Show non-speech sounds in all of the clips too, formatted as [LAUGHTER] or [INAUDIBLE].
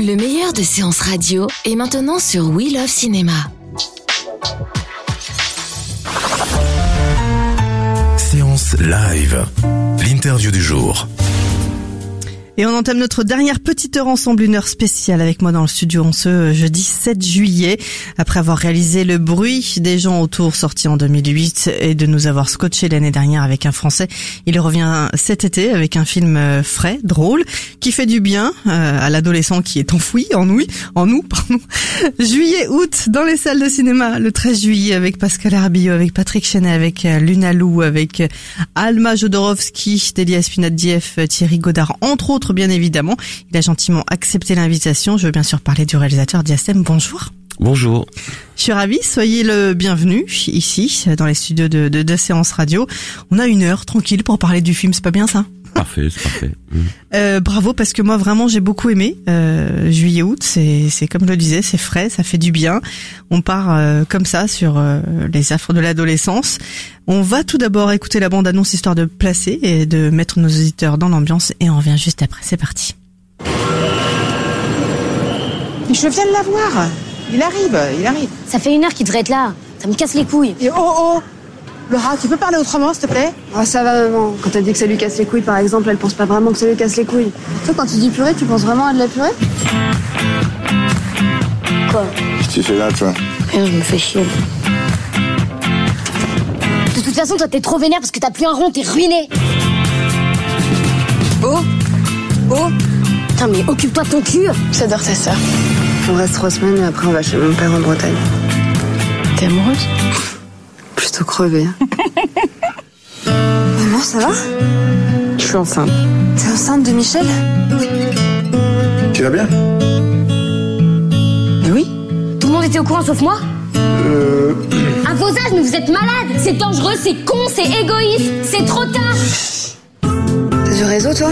Le meilleur de séances radio est maintenant sur We Love Cinéma. Séance live. L'interview du jour. Et on entame notre dernière petite heure ensemble, une heure spéciale avec moi dans le studio en ce jeudi 7 juillet. Après avoir réalisé Le bruit des gens autour sorti en 2008 et de nous avoir scotché l'année dernière avec un français, il revient cet été avec un film euh, frais, drôle, qui fait du bien euh, à l'adolescent qui est enfoui, en nous, en nous, pardon. [LAUGHS] Juillet, août, dans les salles de cinéma, le 13 juillet avec Pascal Arbillot, avec Patrick Chenet, avec euh, Luna Lou, avec Alma Jodorowsky, Delia Spinat-Dief, Thierry Godard, entre autres bien évidemment. Il a gentiment accepté l'invitation. Je veux bien sûr parler du réalisateur Diastem. Bonjour. Bonjour. Je suis ravie, soyez le bienvenu ici, dans les studios de, de, de Séance Radio. On a une heure tranquille pour parler du film, c'est pas bien ça? Parfait, c'est parfait. [LAUGHS] Euh, bravo parce que moi vraiment j'ai beaucoup aimé euh, juillet août c'est c'est comme je le disais c'est frais ça fait du bien on part euh, comme ça sur euh, les affres de l'adolescence on va tout d'abord écouter la bande annonce histoire de placer et de mettre nos auditeurs dans l'ambiance et on revient juste après c'est parti Je viens de la voir. Il arrive, il arrive. Ça fait une heure qu'il devrait être là. Ça me casse les couilles. Et oh oh Laura, tu peux parler autrement, s'il te plaît? Ah ça va maman, quand elle dit que ça lui casse les couilles par exemple, elle pense pas vraiment que ça lui casse les couilles. Toi quand tu dis purée, tu penses vraiment à de la purée Quoi? Qu'est-ce que tu fais là, toi? Rien, je me fais chier. De toute façon, toi t'es trop vénère parce que t'as plus un rond, t'es ruiné. Oh Oh Putain, mais occupe-toi de ton cul. J'adore ta sœur. On reste trois semaines et après on va chez mon père en Bretagne. T'es amoureuse? Plutôt crevée. Maman, ça va? Je suis enceinte. T'es enceinte de Michel? Tu vas bien? Mais oui. Tout le monde était au courant sauf moi? Euh. À vos âges, mais vous êtes malade. C'est dangereux, c'est con, c'est égoïste. C'est trop tard. T'as du réseau toi?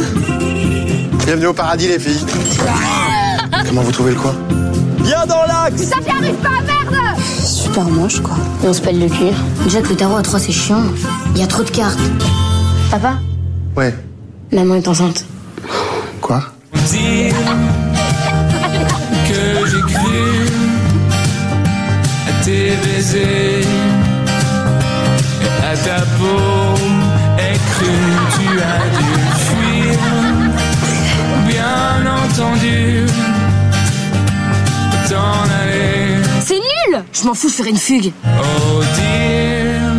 Bienvenue au paradis, les filles. Comment vous trouvez le coin? Viens dans l'axe Ça n'y arrive pas, merde Super moche quoi. Et on se pèle le cul. Déjà que le tarot à 3 c'est chiant. Il y a trop de cartes. Papa Ouais. Maman est enceinte. Quoi? Dire que j'ai cru à tes baisers et à ta peau et cru tu as dû fuir bien entendu t'en aller Je m'en fous, je ferai une fugue. oh dire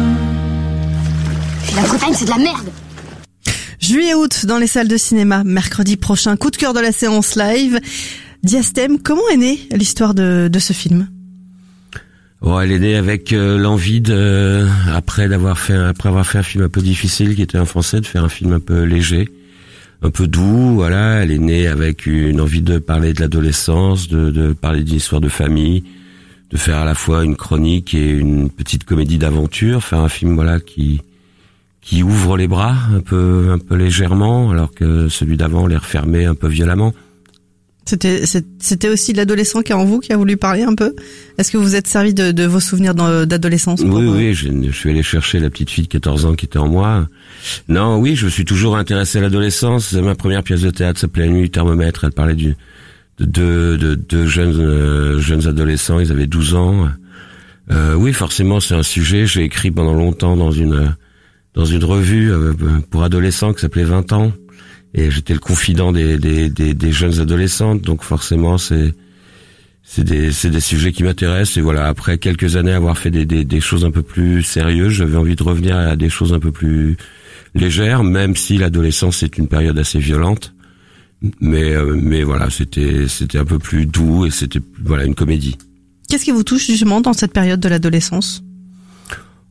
La Bretagne, c'est de la merde. Juillet août dans les salles de cinéma mercredi prochain coup de cœur de la séance live Diastem comment est née l'histoire de, de ce film? Bon, elle est née avec euh, l'envie de, après d'avoir fait, après avoir fait un film un peu difficile qui était un français, de faire un film un peu léger, un peu doux. Voilà, elle est née avec une envie de parler de l'adolescence, de, de parler d'une histoire de famille, de faire à la fois une chronique et une petite comédie d'aventure, faire un film voilà qui qui ouvre les bras un peu un peu légèrement, alors que celui d'avant les refermait un peu violemment. C'était c'était aussi l'adolescent qui est en vous qui a voulu parler un peu? Est-ce que vous êtes servi de, de vos souvenirs d'adolescence Oui, euh, oui, je, je suis allé chercher la petite fille de 14 ans qui était en moi. Non, oui, je me suis toujours intéressé à l'adolescence. Ma première pièce de théâtre s'appelait La nuit thermomètre. Elle parlait du, de deux de, jeunes euh, jeunes adolescents. Ils avaient 12 ans. Euh, oui, forcément, c'est un sujet. J'ai écrit pendant longtemps dans une dans une revue euh, pour adolescents qui s'appelait 20 ans. Et j'étais le confident des, des, des, des jeunes adolescentes. Donc forcément, c'est c'est des, c'est des sujets qui m'intéressent et voilà après quelques années avoir fait des, des, des choses un peu plus sérieuses j'avais envie de revenir à des choses un peu plus légères même si l'adolescence est une période assez violente mais euh, mais voilà c'était c'était un peu plus doux et c'était voilà une comédie. Qu'est-ce qui vous touche justement dans cette période de l'adolescence?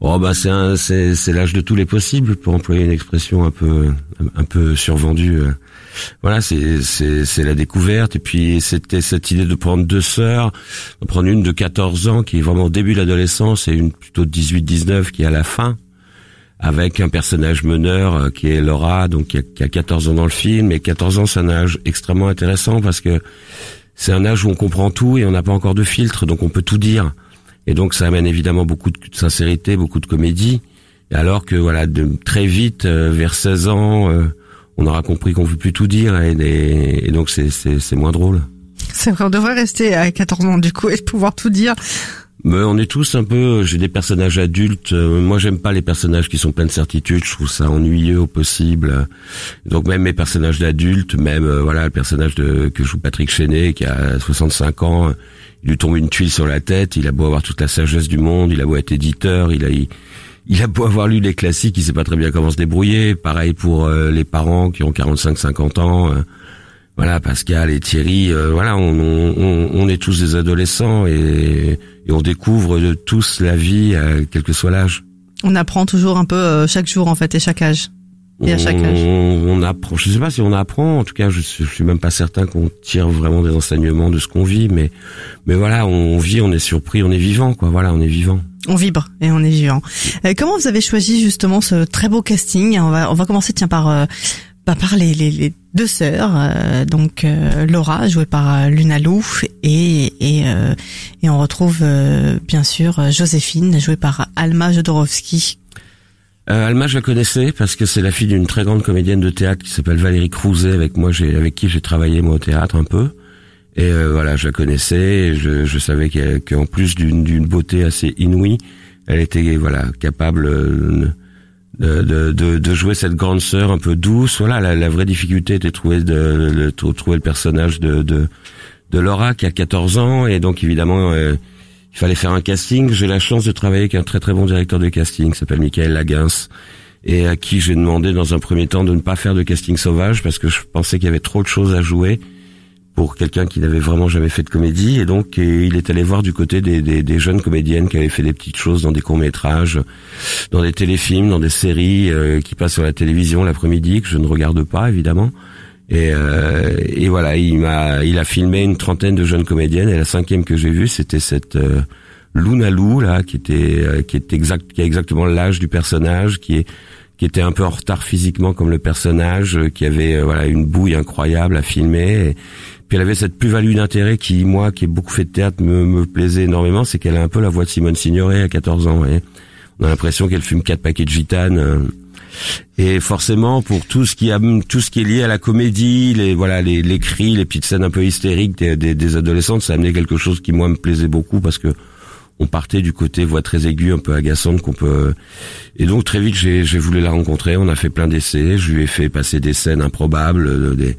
Oh bah c'est un- c'est c'est l'âge de tous les possibles pour employer une expression un peu un peu survendue. Voilà, c'est c'est c'est la découverte. Et puis c'était cette idée de prendre deux sœurs, de prendre une de 14 ans qui est vraiment au début de l'adolescence et une plutôt de 18-19 qui est à la fin avec un personnage meneur euh, qui est Laura donc qui a, qui a 14 ans dans le film et 14 ans c'est un âge extrêmement intéressant parce que c'est un âge où on comprend tout et on n'a pas encore de filtre donc on peut tout dire. Et donc ça amène évidemment beaucoup de sincérité, beaucoup de comédie. Alors que voilà, de, très vite, euh, vers 16 ans, euh, on aura compris qu'on ne veut plus tout dire et, et- et donc c'est moins drôle. C'est vrai, on devrait rester à 14 ans du coup et pouvoir tout dire. Mais on est tous un peu, j'ai des personnages adultes. euh, Moi, j'aime pas les personnages qui sont pleins de certitudes. Je trouve ça ennuyeux au possible. Donc même mes personnages d'adultes, même euh, voilà le personnage de que joue Patrick Chenet, qui a 65 ans, il lui tombe une tuile sur la tête. Il a beau avoir toute la sagesse du monde, il a beau être éditeur, il a il, a beau avoir lu les classiques, il sait pas très bien comment se débrouiller. Pareil pour euh, les parents qui ont 45-50 ans. Voilà, Pascal et Thierry, euh, voilà, on, on, on- est tous des adolescents et, et on découvre de tous la vie, euh, quel que soit l'âge. On apprend toujours un peu euh, chaque jour en fait et chaque âge. Et à chaque âge. On, apprend. Je sais pas si on apprend. En tout cas, je, suis- je suis même pas certain qu'on tire vraiment des enseignements de ce qu'on vit, mais mais voilà, on, vit, on est surpris, on est vivant, quoi. Voilà, on est vivant. On vibre et on est vivant. Euh, comment vous avez choisi justement ce très beau casting? On va on va commencer tiens par euh, bah, par les, les, les deux sœurs, euh, donc euh, Laura jouée par euh, Luna Lou et et euh, et on retrouve euh, bien sûr Joséphine jouée par Alma Jodorowsky. Euh, Alma, je la connaissais parce que c'est la fille d'une très grande comédienne de théâtre qui s'appelle Valérie Crouzet, avec moi, j'ai, avec qui j'ai travaillé moi au théâtre un peu. Et voilà, je la connaissais. Et je, je savais qu'en plus d'une, d'une beauté assez inouïe, elle était voilà capable de, de, de, jouer cette grande sœur un peu douce. Voilà, la, la vraie difficulté était de trouver, de, de le personnage de, de, de Laura qui a 14 ans et donc évidemment. euh, il fallait faire un casting. J'ai la chance de travailler avec un très très bon directeur de casting s'appelle Michael Laguens et à qui j'ai demandé dans un premier temps de ne pas faire de casting sauvage parce que je pensais qu'il y avait trop de choses à jouer pour quelqu'un qui n'avait vraiment jamais fait de comédie et donc il est allé voir du côté des, des, des jeunes comédiennes qui avaient fait des petites choses dans des courts métrages, dans des téléfilms, dans des séries euh, qui passent sur la télévision l'après-midi que je ne regarde pas évidemment. Et, euh, et voilà, il m'a, il a filmé une trentaine de jeunes comédiennes et la cinquième que j'ai vue, c'était cette euh, Luna Lou là, qui était, euh, qui est exact, qui a exactement l'âge du personnage, qui est, qui était un peu en retard physiquement comme le personnage, euh, qui avait euh, voilà une bouille incroyable à filmer. Et, puis elle avait cette plus-value d'intérêt qui, moi, qui ai beaucoup fait de théâtre, me, me plaisait énormément, c'est qu'elle a un peu la voix de Simone Signoret à 14 ans. Et on a l'impression qu'elle fume quatre paquets de gitane. euh, et forcément, pour tout ce qui a, tout ce qui est lié à la comédie, les voilà, les, les cris, les petites scènes un peu hystériques des, des, des adolescentes, ça a amené quelque chose qui moi me plaisait beaucoup parce que on partait du côté voix très aiguë, un peu agaçante qu'on peut. Et donc très vite, j'ai j'ai voulu la rencontrer. On a fait plein d'essais. Je lui ai fait passer des scènes improbables. euh, Des,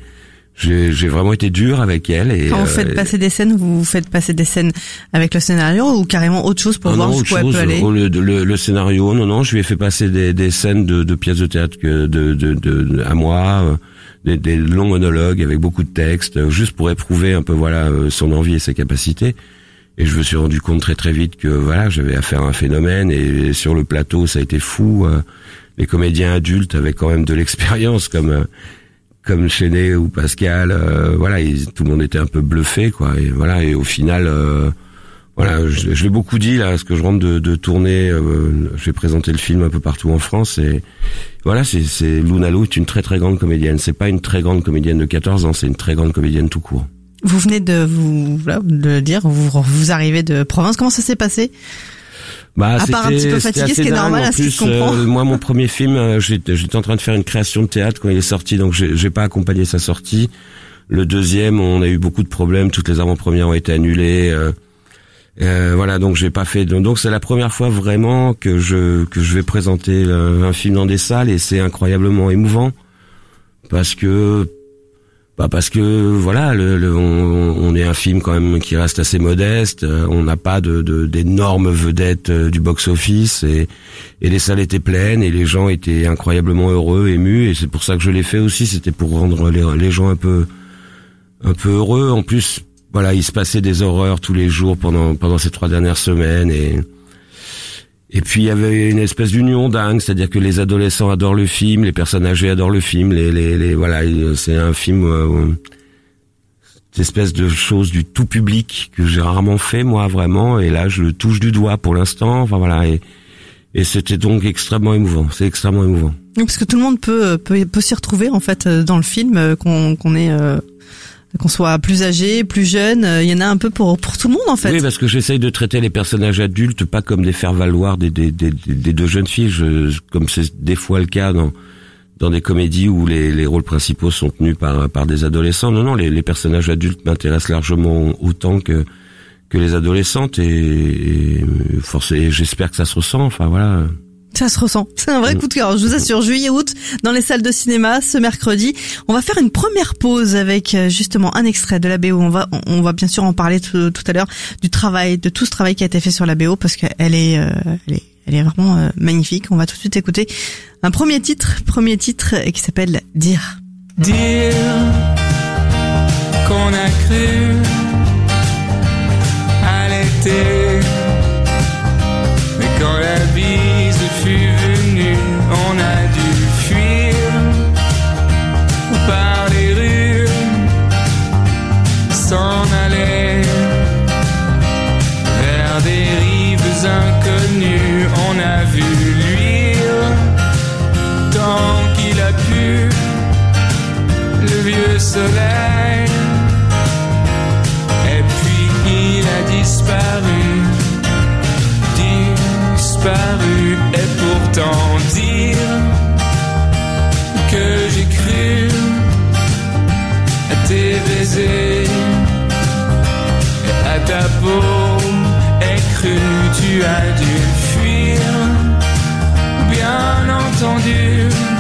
j'ai j'ai vraiment été dur avec elle. Et, Quand vous euh, faites passer des scènes, vous faites passer des scènes avec le scénario ou carrément autre chose pour Ah voir non, autre elle peut chose, aller au lieu de- le, le scénario, non, non, je lui ai fait passer des, des scènes de, de pièces de théâtre que de, de, de- à moi, euh, des, des longs monologues avec beaucoup de textes, juste pour éprouver un peu voilà son envie et ses capacités. Et je me suis rendu compte très très vite que voilà, j'avais affaire à un phénomène et sur le plateau, ça a été fou. euh, les comédiens adultes avaient quand même de l'expérience comme euh, comme Chenet ou Pascal, euh, voilà, tout le monde était un peu bluffé, quoi. Et voilà, et au final, euh, voilà, je, je l'ai beaucoup dit là, parce que je rentre de, de tourner, euh, j'ai présenté le film un peu partout en France, et voilà, c'est, c'est est une très très grande comédienne. C'est pas une très grande comédienne de 14 ans, c'est une très grande comédienne tout court. Vous venez de vous voilà, de le dire, vous, vous arrivez de province. Comment ça s'est passé? Bah, À part un petit peu fatigué, ce qui est normal, à ce qui se comprend. euh, [LAUGHS] moi, mon premier film, euh, j'étais j'étais en train de faire une création de théâtre quand il est sorti, donc j'ai j'ai pas accompagné sa sortie. Le deuxième, on a eu beaucoup de problèmes, toutes les avant-premières ont été annulées. euh, euh, voilà, donc j'ai pas fait. Donc donc c'est la première fois vraiment que je que je vais présenter euh, un film dans des salles et c'est incroyablement émouvant parce que bah parce que voilà, le, on, est un film quand même qui reste assez modeste. euh, on n'a pas de d'énormes vedettes euh, du box-office et et les salles étaient pleines et les gens étaient incroyablement heureux, émus et c'est pour ça que je l'ai fait aussi. C'était pour rendre les, les gens un peu un peu heureux. En plus, voilà, il se passait des horreurs tous les jours pendant pendant ces trois dernières semaines et Et puis il y avait une espèce d'union dingue, c'est-à-dire que les adolescents adorent le film, les personnes âgées adorent le film, les, les, les voilà, c'est un film, euh, cette espèce de chose du tout public que j'ai rarement fait moi vraiment, et là je le touche du doigt pour l'instant, enfin voilà, et, et c'était donc extrêmement émouvant, c'est extrêmement émouvant. Parce que tout le monde peut peut, peut s'y retrouver en fait euh, dans le film, euh, qu'on qu'on est euh, qu'on soit plus âgé, plus jeune, euh, il y en a un peu pour pour tout le monde en fait. Oui, parce que j'essaye de traiter les personnages adultes pas comme des faire-valoir des, des, des, des deux jeunes filles, je, comme c'est des fois le cas dans dans des comédies où les, les rôles principaux sont tenus par par des adolescents. Non, non, les, les personnages adultes m'intéressent largement autant que que les adolescentes et, et, et j'espère que ça se ressent. Enfin voilà. Ça se ressent. [LAUGHS] C'est un vrai Mm. coup de cœur. Je vous assure, juillet-août, dans les salles de cinéma, ce mercredi. On va faire une première pause avec euh, justement un extrait de la BO. On va, on va bien sûr en parler tout, tout à l'heure du travail, de tout ce travail qui a été fait sur la BO parce qu'elle est, euh, elle est, elle est vraiment euh, magnifique. On va tout de suite écouter un premier titre, premier titre qui s'appelle Dire. Dire qu'on a cru à l'été. Mais quand a vu luire tant qu'il a pu le vieux soleil. Et puis il a disparu, disparu. Et pourtant dire que j'ai cru à tes baisers, et à ta peau, cru tu as dû entendu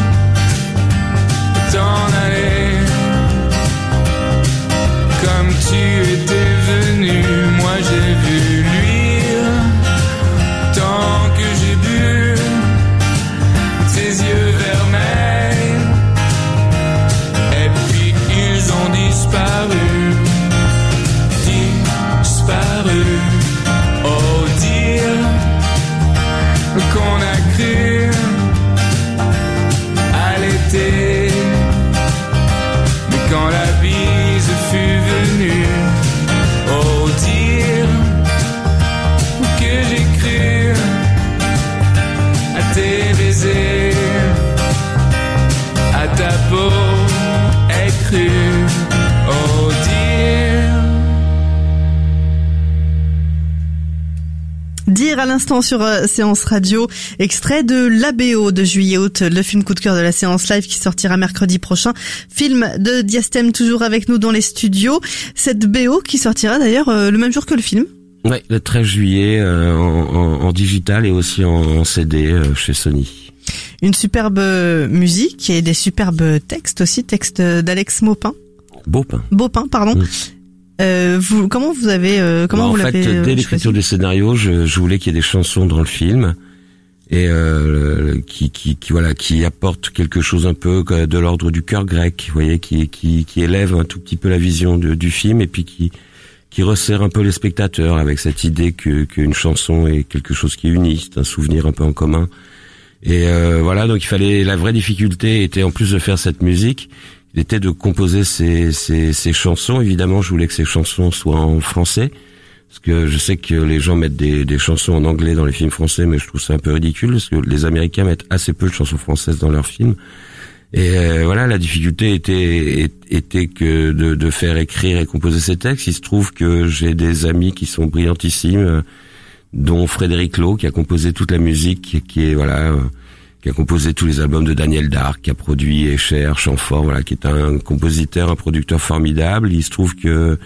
à l'instant sur euh, séance radio, extrait de l'ABO de juillet-août, le film coup de cœur de la séance live qui sortira mercredi prochain. Film de Diastème toujours avec nous dans les studios. Cette BO qui sortira d'ailleurs euh, le même jour que le film. Ouais, le 13 juillet euh, en, en, en digital et aussi en, en CD euh, chez Sony. Une superbe musique et des superbes textes aussi, textes d'Alex Maupin. Beaupin. Beaupin, pardon. Mm. Euh, vous, comment vous avez, euh, comment Bah, vous en fait, l'avez euh, dès choisi l'écriture du scénario, je, je voulais qu'il y ait des chansons dans le film et euh, qui, qui, qui voilà, qui apportent quelque chose un peu de l'ordre du cœur grec, vous voyez, qui, qui, qui élève un tout petit peu la vision de- du film et puis qui, qui resserre un peu les spectateurs avec cette idée que qu'une chanson est quelque chose qui unit, c'est un souvenir un peu en commun. Et euh, voilà, donc il fallait la vraie difficulté était en plus de faire cette musique, était de composer ces, ces, ces chansons. Évidemment, je voulais que ces chansons soient en français, parce que je sais que les gens mettent des, des chansons en anglais dans les films français, mais je trouve ça un peu ridicule, parce que les Américains mettent assez peu de chansons françaises dans leurs films. Et euh, voilà, la difficulté était était que de, de faire écrire et composer ces textes. Il se trouve que j'ai des amis qui sont brillantissimes, dont Frédéric Lowe qui a composé toute la musique, qui est voilà, euh, qui a composé tous les albums de Daniel Dark, qui a produit Escher, Chamfort, voilà, qui est un compositeur, un producteur formidable. Il se trouve que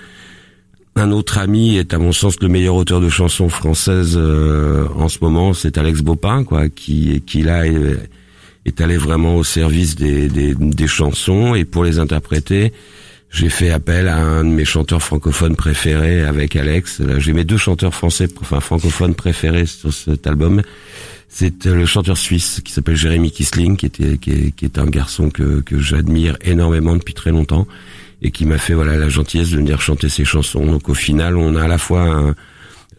un autre ami est à mon sens le meilleur auteur de chansons françaises euh, en ce moment, c'est Alex Bopin, quoi, qui qui là est, allé vraiment au service des, des, des chansons et pour les interpréter, j'ai fait appel à un de mes chanteurs francophones préférés avec Alex. J'ai mes deux chanteurs français, enfin francophones préférés sur cet album. C'est euh, le chanteur suisse qui s'appelle Jérémy Kisling, qui était qui est, qui est un garçon que que j'admire énormément depuis très longtemps et qui m'a fait voilà la gentillesse de venir chanter ses chansons. Donc au final, on a à la fois un,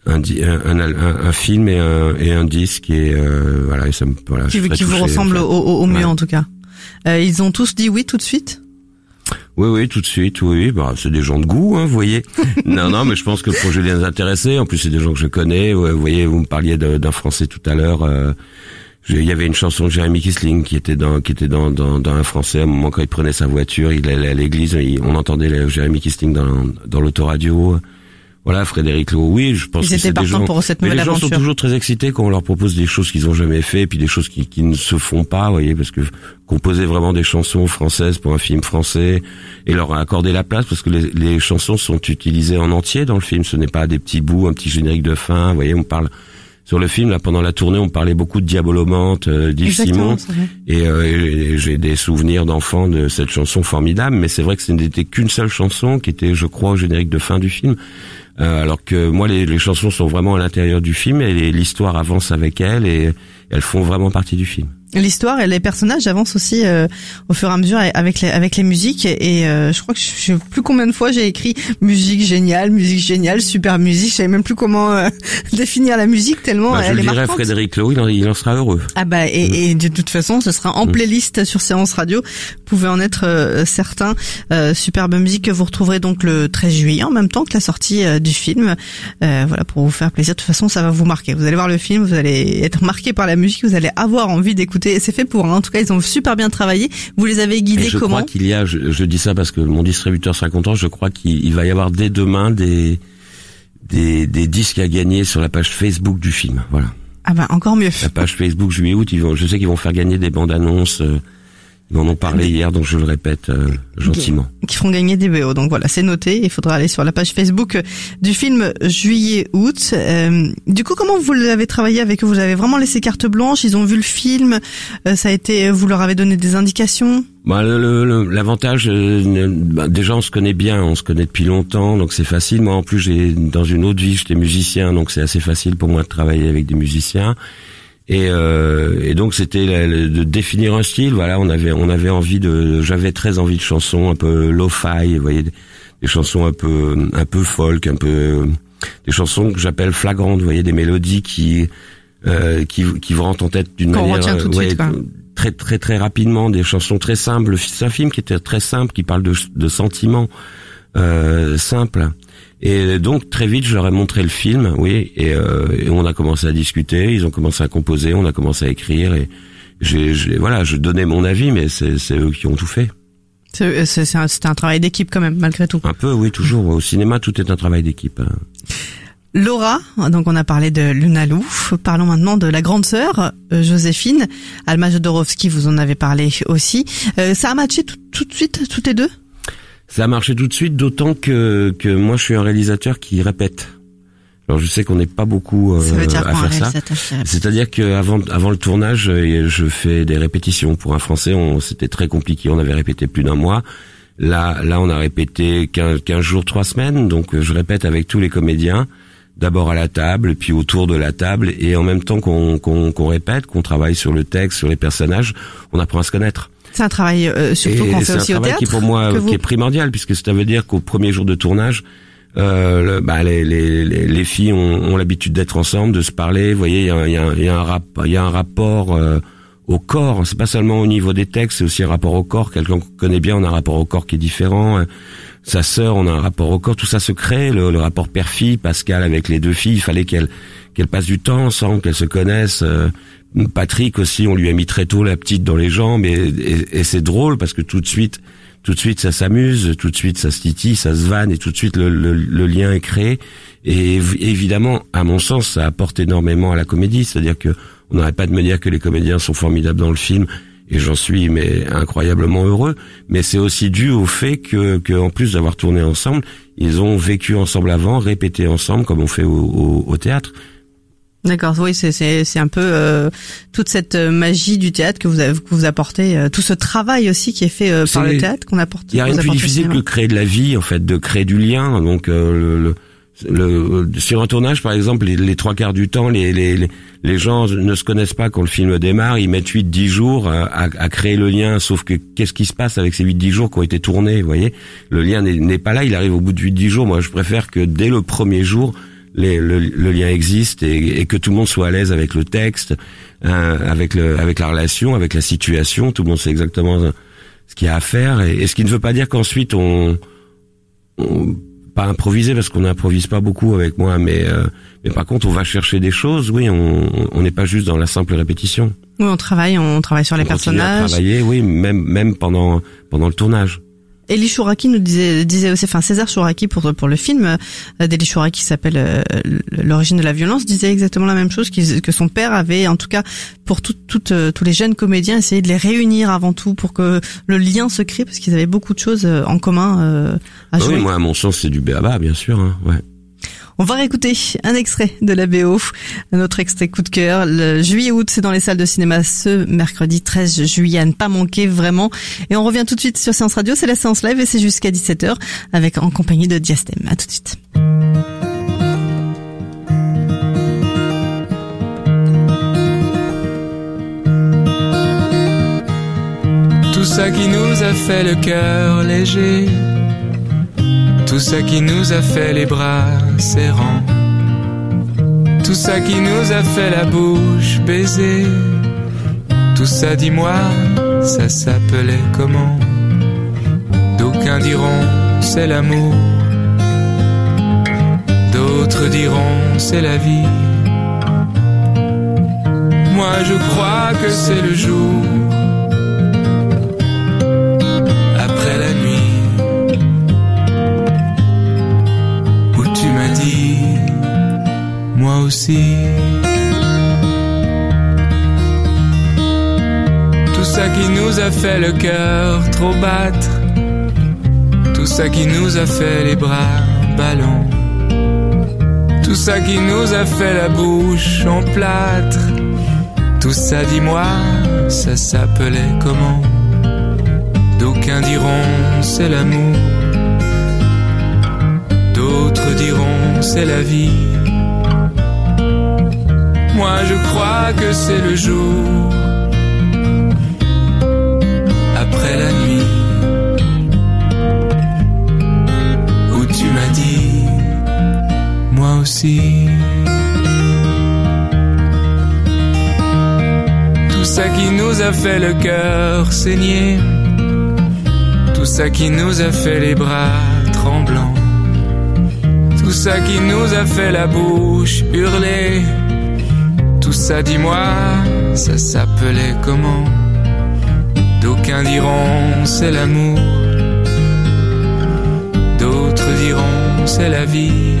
un, un, un, film et un, et un disque et euh, voilà et ça me voilà, Qui, vous ressemble au, au- au mieux Ouais. en tout cas. Euh, ils ont tous dit oui tout de suite? Oui, oui, tout de suite, oui, oui. Bah, c'est des gens de goût, hein, vous voyez. [LAUGHS] non, non, mais je pense que le projet les intéressait. En plus, c'est des gens que je connais. Ouais, Vous voyez, vous me parliez d'un Français tout à l'heure. euh, Il y avait une chanson de Jérémy Kisling qui était dans qui était dans, dans, dans un Français. À un moment, quand il prenait sa voiture, il allait à l'église. On entendait le Jérémy Kisling dans, dans l'autoradio. Voilà, Frédéric Lowe, oui, je pense Ils que étaient c'est des partants gens. pour cette mais nouvelle les gens sont toujours très excités quand on leur propose des choses qu'ils ont jamais fait, et puis des choses qui, qui ne se font pas, vous voyez, parce que composer vraiment des chansons françaises pour un film français et leur accorder la place, parce que les, les chansons sont utilisées en entier dans le film. Ce n'est pas des petits bouts, un petit générique de fin. Vous voyez, on parle sur le film là pendant la tournée, on parlait beaucoup de Diabolomante, euh, d'Yves Simon. Et, euh, et j'ai des souvenirs d'enfants de cette chanson formidable, mais c'est vrai que ce n'était qu'une seule chanson qui était, je crois, au générique de fin du film. Euh, alors que moi, les, les chansons sont vraiment à l'intérieur du film et l'histoire avance avec elles et elles font vraiment partie du film. L'histoire et les personnages avancent aussi euh, au fur et à mesure avec les avec les musiques et euh, je crois que je je sais plus combien de fois j'ai écrit musique géniale, musique géniale, super musique. Je savais même plus comment euh, [LAUGHS] définir la musique tellement Bah, je elle le est dirais, marquante. Frédéric Lowe, il en, il en sera heureux. Ah bah et, et de toute façon ce sera en playlist sur Séance Radio. Vous pouvez en être euh, certain. Euh, superbe musique que vous retrouverez donc le 13 juillet en même temps que la sortie du film. Euh, voilà pour vous faire plaisir. De toute façon ça va vous marquer. Vous allez voir le film, vous allez être marqué par la musique, vous allez avoir envie d'écouter. C'est fait pour. hein. En tout cas ils ont super bien travaillé. Vous les avez guidés je comment crois qu'il y a, je, je dis ça parce que mon distributeur sera content, je crois qu'il il va y avoir dès demain des, des, des disques à gagner sur la page Facebook du film. Voilà. Ah bah encore mieux. La page Facebook juillet-août, ils vont, je sais qu'ils vont faire gagner des bandes annonces. euh, ils m'en ont parlé hier, donc je le répète euh, gentiment. qui feront gagner des BO. Donc voilà, c'est noté. Il faudra aller sur la page Facebook du film Juillet-Août. Euh, du coup, comment vous l'avez travaillé avec eux? Vous avez vraiment laissé carte blanche? Ils ont vu le film? Euh, Ça a été, vous leur avez donné des indications? Bah, l'avantage, euh, bah, déjà on se connaît bien, on se connaît depuis longtemps, donc c'est facile. Moi en plus, j'ai dans une autre vie, j'étais musicien, donc c'est assez facile pour moi de travailler avec des musiciens. Et, euh, et donc c'était de définir un style. Voilà, on avait on avait envie de, j'avais très envie de chansons un peu lo-fi, vous voyez, des, chansons un peu un peu folk, un peu des chansons que j'appelle flagrantes, vous voyez, des mélodies qui euh, qui qui vous rentrent en tête d'une manière retient tout de ouais, suite, quoi. très très très rapidement, des chansons très simples. C'est un film qui était très simple, qui parle de, de sentiments euh, simples. Et donc très vite, je leur ai montré le film, oui, et, euh, et on a commencé à discuter. Ils ont commencé à composer, on a commencé à écrire, et j'ai, voilà, je donnais mon avis, mais c'est, eux qui ont tout fait. C'est c'est un, un travail d'équipe quand même, malgré tout. Un peu, oui, toujours. Au cinéma, tout est un travail d'équipe. hein. Laura, donc on a parlé de Luna Lou. Parlons maintenant de la grande sœur, euh, Joséphine. Alma Jodorowsky, vous en avez parlé aussi. Euh, ça a matché tout, tout de suite, toutes les deux? Ça a marché tout de suite, d'autant que, que moi, je suis un réalisateur qui répète. Alors, je sais qu'on n'est pas beaucoup euh, Ça veut dire à faire ça. C'est-à-dire qu'avant avant le tournage, euh, je fais des répétitions. Pour un Français, c'était très compliqué. On avait répété plus d'un mois. Là, là, on a répété 15, 15 jours, 3 semaines. Donc, euh, je répète avec tous les comédiens. D'abord à la table, puis autour de la table, et en même temps qu'on qu'on qu'on répète, qu'on travaille sur le texte, sur les personnages, on apprend à se connaître. C'est un travail euh, surtout qu'on c'est fait un aussi au travail théâtre. qui pour moi que qui est primordial puisque ça veut dire qu'au premier jour de tournage, euh, le- bah, les, les, les, les filles ont, ont l'habitude d'être ensemble, de se parler. Vous voyez, il y a, y a un- y a un rap, il y a un rapport euh, au corps. C'est pas seulement au niveau des textes, c'est aussi un rapport au corps. Quelqu'un qu'on connaît bien, on a un rapport au corps qui est différent. Euh, Sa sœur, on a un rapport au corps. Tout ça se crée. Le, le rapport père-fille, Pascal avec les deux filles, il fallait qu'elles qu'elles passent du temps ensemble, qu'elles se connaissent. Euh, Patrick aussi, on lui a mis très tôt la petite dans les jambes et, et- c'est drôle parce que tout de suite, tout de suite ça s'amuse, tout de suite ça se titille, ça se vanne et tout de suite le, le- le lien est créé. Et év- évidemment, à mon sens, ça apporte énormément à la comédie, c'est-à-dire que on n'arrête pas de me dire que les comédiens sont formidables dans le film et j'en suis mais incroyablement heureux. Mais c'est aussi dû au fait que, que en plus d'avoir tourné ensemble, ils ont vécu ensemble avant, répété ensemble comme on fait au, au- au théâtre. D'accord, oui, c'est un peu euh, toute cette euh, magie du théâtre que vous avez, que vous apportez, euh, tout ce travail aussi qui est fait euh, par le théâtre qu'on apporte. Il y a rien de plus difficile que créer de la vie, en fait, de créer du lien. Donc, euh, le, le, le- sur un tournage, par exemple, les, les trois quarts du temps, les, les, les, gens ne se connaissent pas quand le film démarre. Ils mettent 8-10 jours à, à, créer le lien. Sauf que qu'est-ce qui se passe avec ces 8-10 jours qui ont été tournés Vous voyez, le lien n'est n'est pas là. Il arrive au bout de 8-10 jours. Moi, je préfère que dès le premier jour, les, le, le lien existe et, et que tout le monde soit à l'aise avec le texte, hein, avec le, avec la relation, avec la situation. Tout le monde sait exactement ce qu'il y a à faire et, et ce qui ne veut pas dire qu'ensuite on, on pas improviser parce qu'on n'improvise pas beaucoup avec moi, mais euh, mais par contre on va chercher des choses. Oui, on on n'est pas juste dans la simple répétition. Oui, on travaille, on travaille sur les on continue à personnages. travailler, oui, même même pendant pendant le tournage. Elie Chouraki nous disait, disait aussi, enfin César Chouraki pour pour le film euh, d'Elie Chouraki qui s'appelle euh, L'origine de la violence disait exactement la même chose que son père avait, en tout cas pour tout, tout, euh, tous les jeunes comédiens, essayé de les réunir avant tout pour que le lien se crée parce qu'ils avaient beaucoup de choses euh, en commun euh, à Ah jouer. oui, moi à mon sens c'est du béaba, bien sûr. Hein, ouais. On va réécouter un extrait de la BO, un autre extrait coup de cœur. Le juillet-août, c'est dans les salles de cinéma ce mercredi 13 juillet, à ne pas manquer vraiment. Et on revient tout de suite sur Séance Radio, c'est la séance live et c'est jusqu'à 17h avec en compagnie de Diastem. À tout de suite. Tout ça qui nous a fait le cœur léger, tout ça qui nous a fait les bras serrants, tout ça qui nous a fait la bouche baiser, tout ça dis-moi, ça s'appelait comment? D'aucuns diront c'est l'amour, d'autres diront c'est la vie. Moi je crois que c'est le jour tout ça qui nous a fait le cœur trop battre. Tout ça qui nous a fait les bras ballants. Tout ça qui nous a fait la bouche en plâtre. Tout ça dis-moi ça s'appelait comment? D'aucuns diront c'est l'amour, d'autres diront c'est la vie. Moi je crois que c'est le jour. Après la nuit où tu m'as dit moi aussi. Tout ça qui nous a fait le cœur saigner. Tout ça qui nous a fait les bras tremblants, tout ça qui nous a fait la bouche hurler, ça dis-moi, ça s'appelait comment D'aucuns diront c'est l'amour, d'autres diront c'est la vie.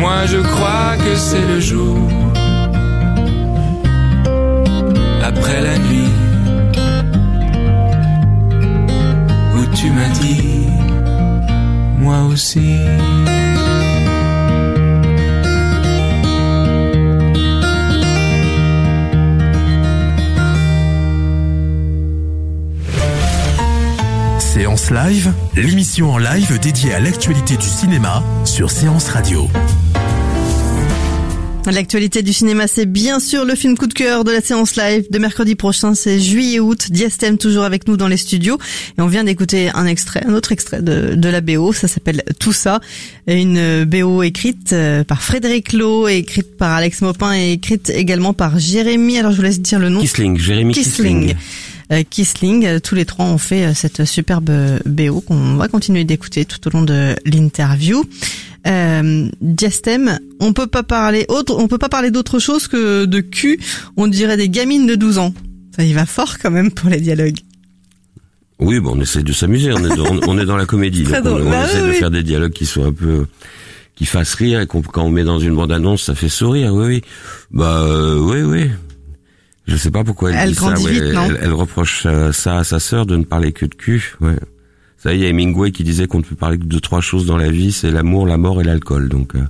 Moi je crois que c'est le jour après la nuit. où tu m'as dit, moi aussi. Séance Live, l'émission en live dédiée à l'actualité du cinéma sur Séance Radio. L'actualité du cinéma, c'est bien sûr le film coup de cœur de la séance live de mercredi prochain, c'est juillet-août. Diastem toujours avec nous dans les studios. Et on vient d'écouter un extrait, un autre extrait de, de la BO, ça s'appelle Tout ça. Une BO écrite euh, par Frédéric Lowe, écrite par Alex Maupin et écrite également par Jérémy, alors je vous laisse dire le nom. Kisling, Jérémy Kisling. Kisling. Euh, Kisling, euh, tous les trois ont fait euh, cette superbe BO qu'on va continuer d'écouter tout au long de l'interview. Euh, Diastem, on peut pas parler autre, on peut pas parler d'autre chose que de cul. On dirait des gamines de 12 ans. Ça y va fort quand même pour les dialogues. Oui, bon, on essaie de s'amuser. On est, dans, on est dans la comédie, [LAUGHS] donc on, Bah essaie oui, de oui. faire des dialogues qui soient un peu, qui fassent rire et qu'on- quand on met dans une bande annonce, ça fait sourire. Oui, oui. Bah, euh, oui, oui. Je sais pas pourquoi elle, Elle dit ça. ouais. vite, non elle, elle reproche euh, ça à sa sœur de ne parler que de cul. Ouais. Ça, il y a Hemingway qui disait qu'on ne peut parler que de trois choses dans la vie, c'est l'amour, la mort et l'alcool. Donc, euh,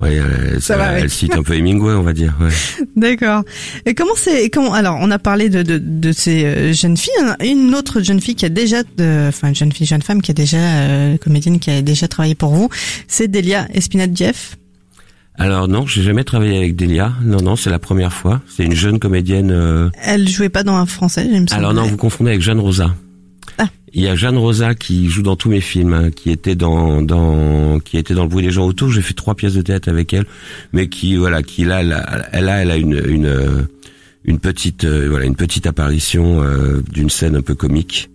ouais, elle, Ça ça- va, ouais. elle cite un peu Hemingway, on va dire. Ouais. [LAUGHS] D'accord. Et comment c'est comment alors on a parlé de de, de ces euh, jeunes filles, une autre jeune fille qui a déjà de, enfin une jeune fille jeune femme qui a déjà euh, comédienne qui a déjà travaillé pour vous, c'est Delia Espinat-Jeff. Alors non, j'ai jamais travaillé avec Delia. Non, non, c'est la première fois. C'est une jeune comédienne. euh, Elle jouait pas dans un français, il me semble. Alors non, vous confondez avec Jeanne Rosa. Ah. il y a Jeanne Rosa qui joue dans tous mes films, hein, qui était dans dans qui était dans le bruit des gens autour. J'ai fait trois pièces de théâtre avec elle, mais qui voilà, qui là, elle a, elle a, elle a une une une petite euh, voilà une petite apparition euh, d'une scène un peu comique.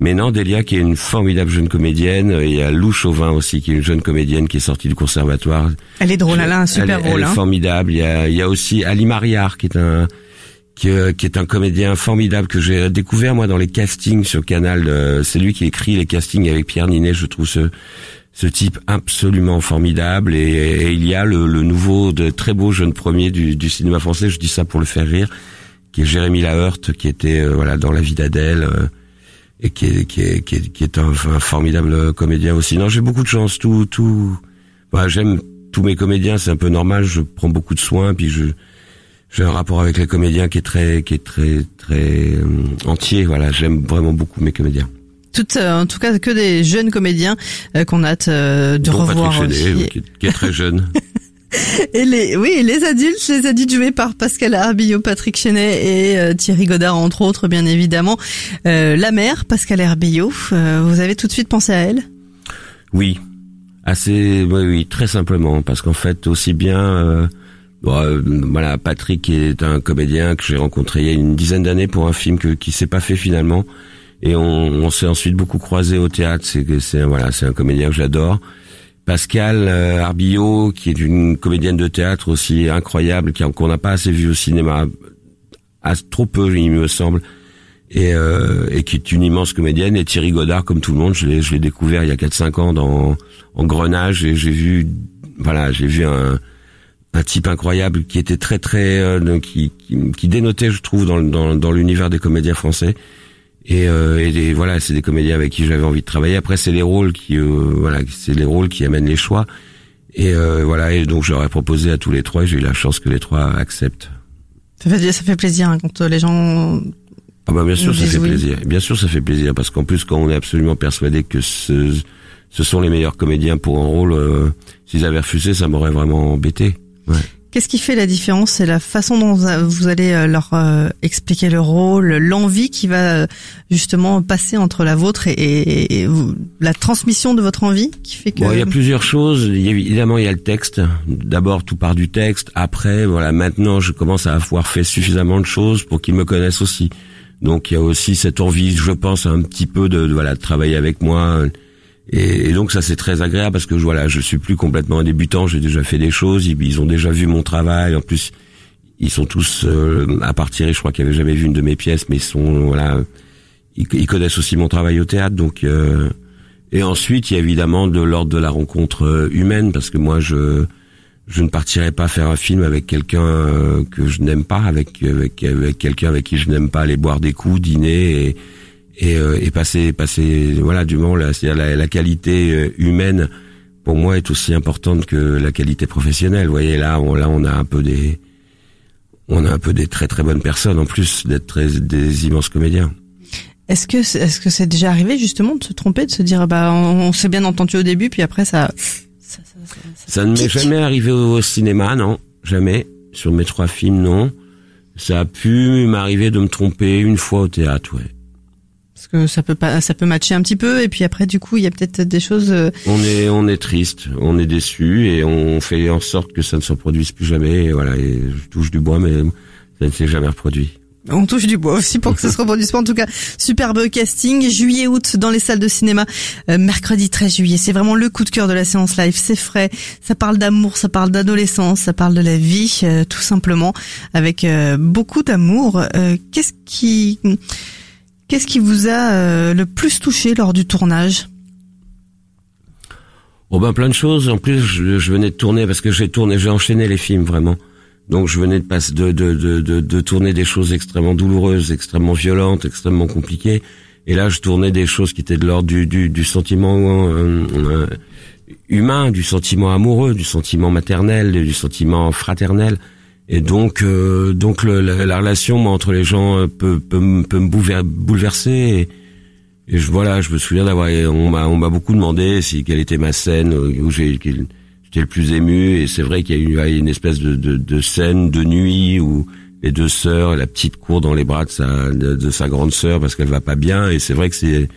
Mais non, Delia qui est une formidable jeune comédienne, et il y a Lou Chauvin aussi qui est une jeune comédienne qui est sortie du conservatoire. Elle est drôle, elle a un super elle, rôle. Elle est hein. formidable. Il y a il y a aussi Ali Mariard qui est un qui, qui, est un comédien formidable que j'ai découvert moi dans les castings sur Canal. Euh, c'est lui qui écrit les castings avec Pierre Ninet. Je trouve ce ce type absolument formidable. Et, et il y a le, le, nouveau, de très beau jeune premier du, du, cinéma français. Je dis ça pour le faire rire, qui est Jérémy Laheurte, qui était euh, voilà dans la vie d'Adèle. Euh, et qui est, qui est, qui est, qui est un, un, formidable comédien aussi. Non, j'ai beaucoup de chance. Tout, tout. Voilà, j'aime tous mes comédiens. C'est un peu normal. Je prends beaucoup de soins. Puis je, j'ai un rapport avec les comédiens qui est très, qui est très, très euh, entier. Voilà, j'aime vraiment beaucoup mes comédiens. Toutes, euh, en tout cas, que des jeunes comédiens euh, qu'on a hâte de Dont revoir Patrick aussi. Chenet, qui est très jeune. [LAUGHS] [LAUGHS] Et les, oui, les adultes, les adultes joués par Pascal Herbillot, Patrick Chenet et euh, Thierry Godard, entre autres, bien évidemment. Euh, la mère, Pascal Herbillot, euh, vous avez tout de suite pensé à elle? Oui, assez, oui, oui, très simplement, parce qu'en fait, aussi bien, euh, bon, voilà, Patrick est un comédien que j'ai rencontré il y a une dizaine d'années pour un film que, qui s'est pas fait finalement, et on, on s'est ensuite beaucoup croisé au théâtre. C'est, c'est voilà, c'est un comédien que j'adore. Pascal euh, Arbillot, qui est une comédienne de théâtre aussi incroyable, qu'on n'a pas assez vu au cinéma, à trop peu, il me semble, et, euh, et qui est une immense comédienne. Et Thierry Godard, comme tout le monde, je l'ai, je l'ai découvert il y a 4-5 ans dans en Grenage, et j'ai vu, voilà, j'ai vu un, un type incroyable qui était très très, euh, qui, qui, qui, dénotait, je trouve, dans, dans, dans l'univers des comédiens français. Et, euh, et des, voilà, c'est des comédiens avec qui j'avais envie de travailler. Après, c'est les rôles qui, euh, voilà, c'est les rôles qui amènent les choix. Et euh, voilà, et donc j'aurais proposé à tous les trois. J'ai eu la chance que les trois acceptent. Ça fait, ça fait plaisir hein, quand les gens. Ah bah bien sûr, ça fait oui. plaisir. Bien sûr, ça fait plaisir parce qu'en plus, quand on est absolument persuadé que ce, ce sont les meilleurs comédiens pour un rôle, euh, s'ils avaient refusé, ça m'aurait vraiment embêté. Ouais. Qu'est-ce qui fait la différence? C'est la façon dont vous allez leur euh, expliquer le rôle, l'envie qui va justement passer entre la vôtre et, et, et vous, la transmission de votre envie qui fait que. Bon, il y a plusieurs choses. Il y a, évidemment, il y a le texte. D'abord, tout part du texte. Après, voilà, maintenant, je commence à avoir fait suffisamment de choses pour qu'ils me connaissent aussi. Donc, il y a aussi cette envie, je pense, un petit peu de, de voilà, de travailler avec moi. Et, donc ça c'est très agréable parce que voilà, je suis plus complètement un débutant, j'ai déjà fait des choses, ils, ont déjà vu mon travail. En plus, ils sont tous euh, à partir je crois qu'ils avaient jamais vu une de mes pièces, mais ils sont voilà, ils, ils connaissent aussi mon travail au théâtre. Donc euh, et ensuite il y a évidemment de l'ordre de la rencontre euh, humaine parce que moi je je ne partirai pas faire un film avec quelqu'un euh, que je n'aime pas, avec avec, avec quelqu'un avec qui je n'aime pas aller boire des coups, dîner et et, euh, et passer passer voilà du moment là c'est-à-dire la, la, qualité euh, humaine pour moi est aussi importante que la qualité professionnelle. Vous voyez là on là on a un peu des on a un peu des très très bonnes personnes en plus d'être très des immenses comédiens. Est-ce que est-ce que c'est déjà arrivé justement de se tromper de se dire bah on, on s'est bien entendu au début puis après ça ça, ça, ça, ça ne m'est jamais arrivé au cinéma non jamais. Sur mes trois films non. Ça a pu m'arriver de me tromper une fois au théâtre ouais parce que ça peut pas, ça peut matcher un petit peu, et puis après, du coup, il y a peut-être des choses. euh, On est, on est triste, on est déçu, et on fait en sorte que ça ne se reproduise plus jamais. Et voilà, et je touche du bois, mais ça ne s'est jamais reproduit. On touche du bois aussi pour que ça se reproduise pas. En tout cas, superbe casting. Juillet-août dans les salles de cinéma. Euh, mercredi 13 juillet. C'est vraiment le coup de cœur de la séance live. C'est frais. Ça parle d'amour, ça parle d'adolescence, ça parle de la vie, euh, tout simplement, avec euh, beaucoup d'amour. Qu'est-ce qui Qu'est-ce qui vous a euh, le plus touché lors du tournage? Oh ben plein de choses. En plus, je, je venais de tourner parce que j'ai tourné, j'ai enchaîné les films vraiment. Donc je venais de passer de de, de de tourner des choses extrêmement douloureuses, extrêmement violentes, extrêmement compliquées. Et là, je tournais des choses qui étaient de l'ordre du sentiment euh, euh, humain, du sentiment amoureux, du sentiment maternel, du sentiment fraternel. Et donc, euh, donc le, la, la, relation moi, entre les gens peut, peut, peut me bouleverser. Et, je voilà, je me souviens d'avoir, on m'a, on m'a beaucoup demandé si quelle était ma scène où j'ai, j'étais le plus ému. Et c'est vrai qu'il y a eu une espèce de, de, de, scène de nuit où les deux sœurs, la petite court dans les bras de sa, de sa grande sœur parce qu'elle va pas bien. Et c'est vrai que c'est,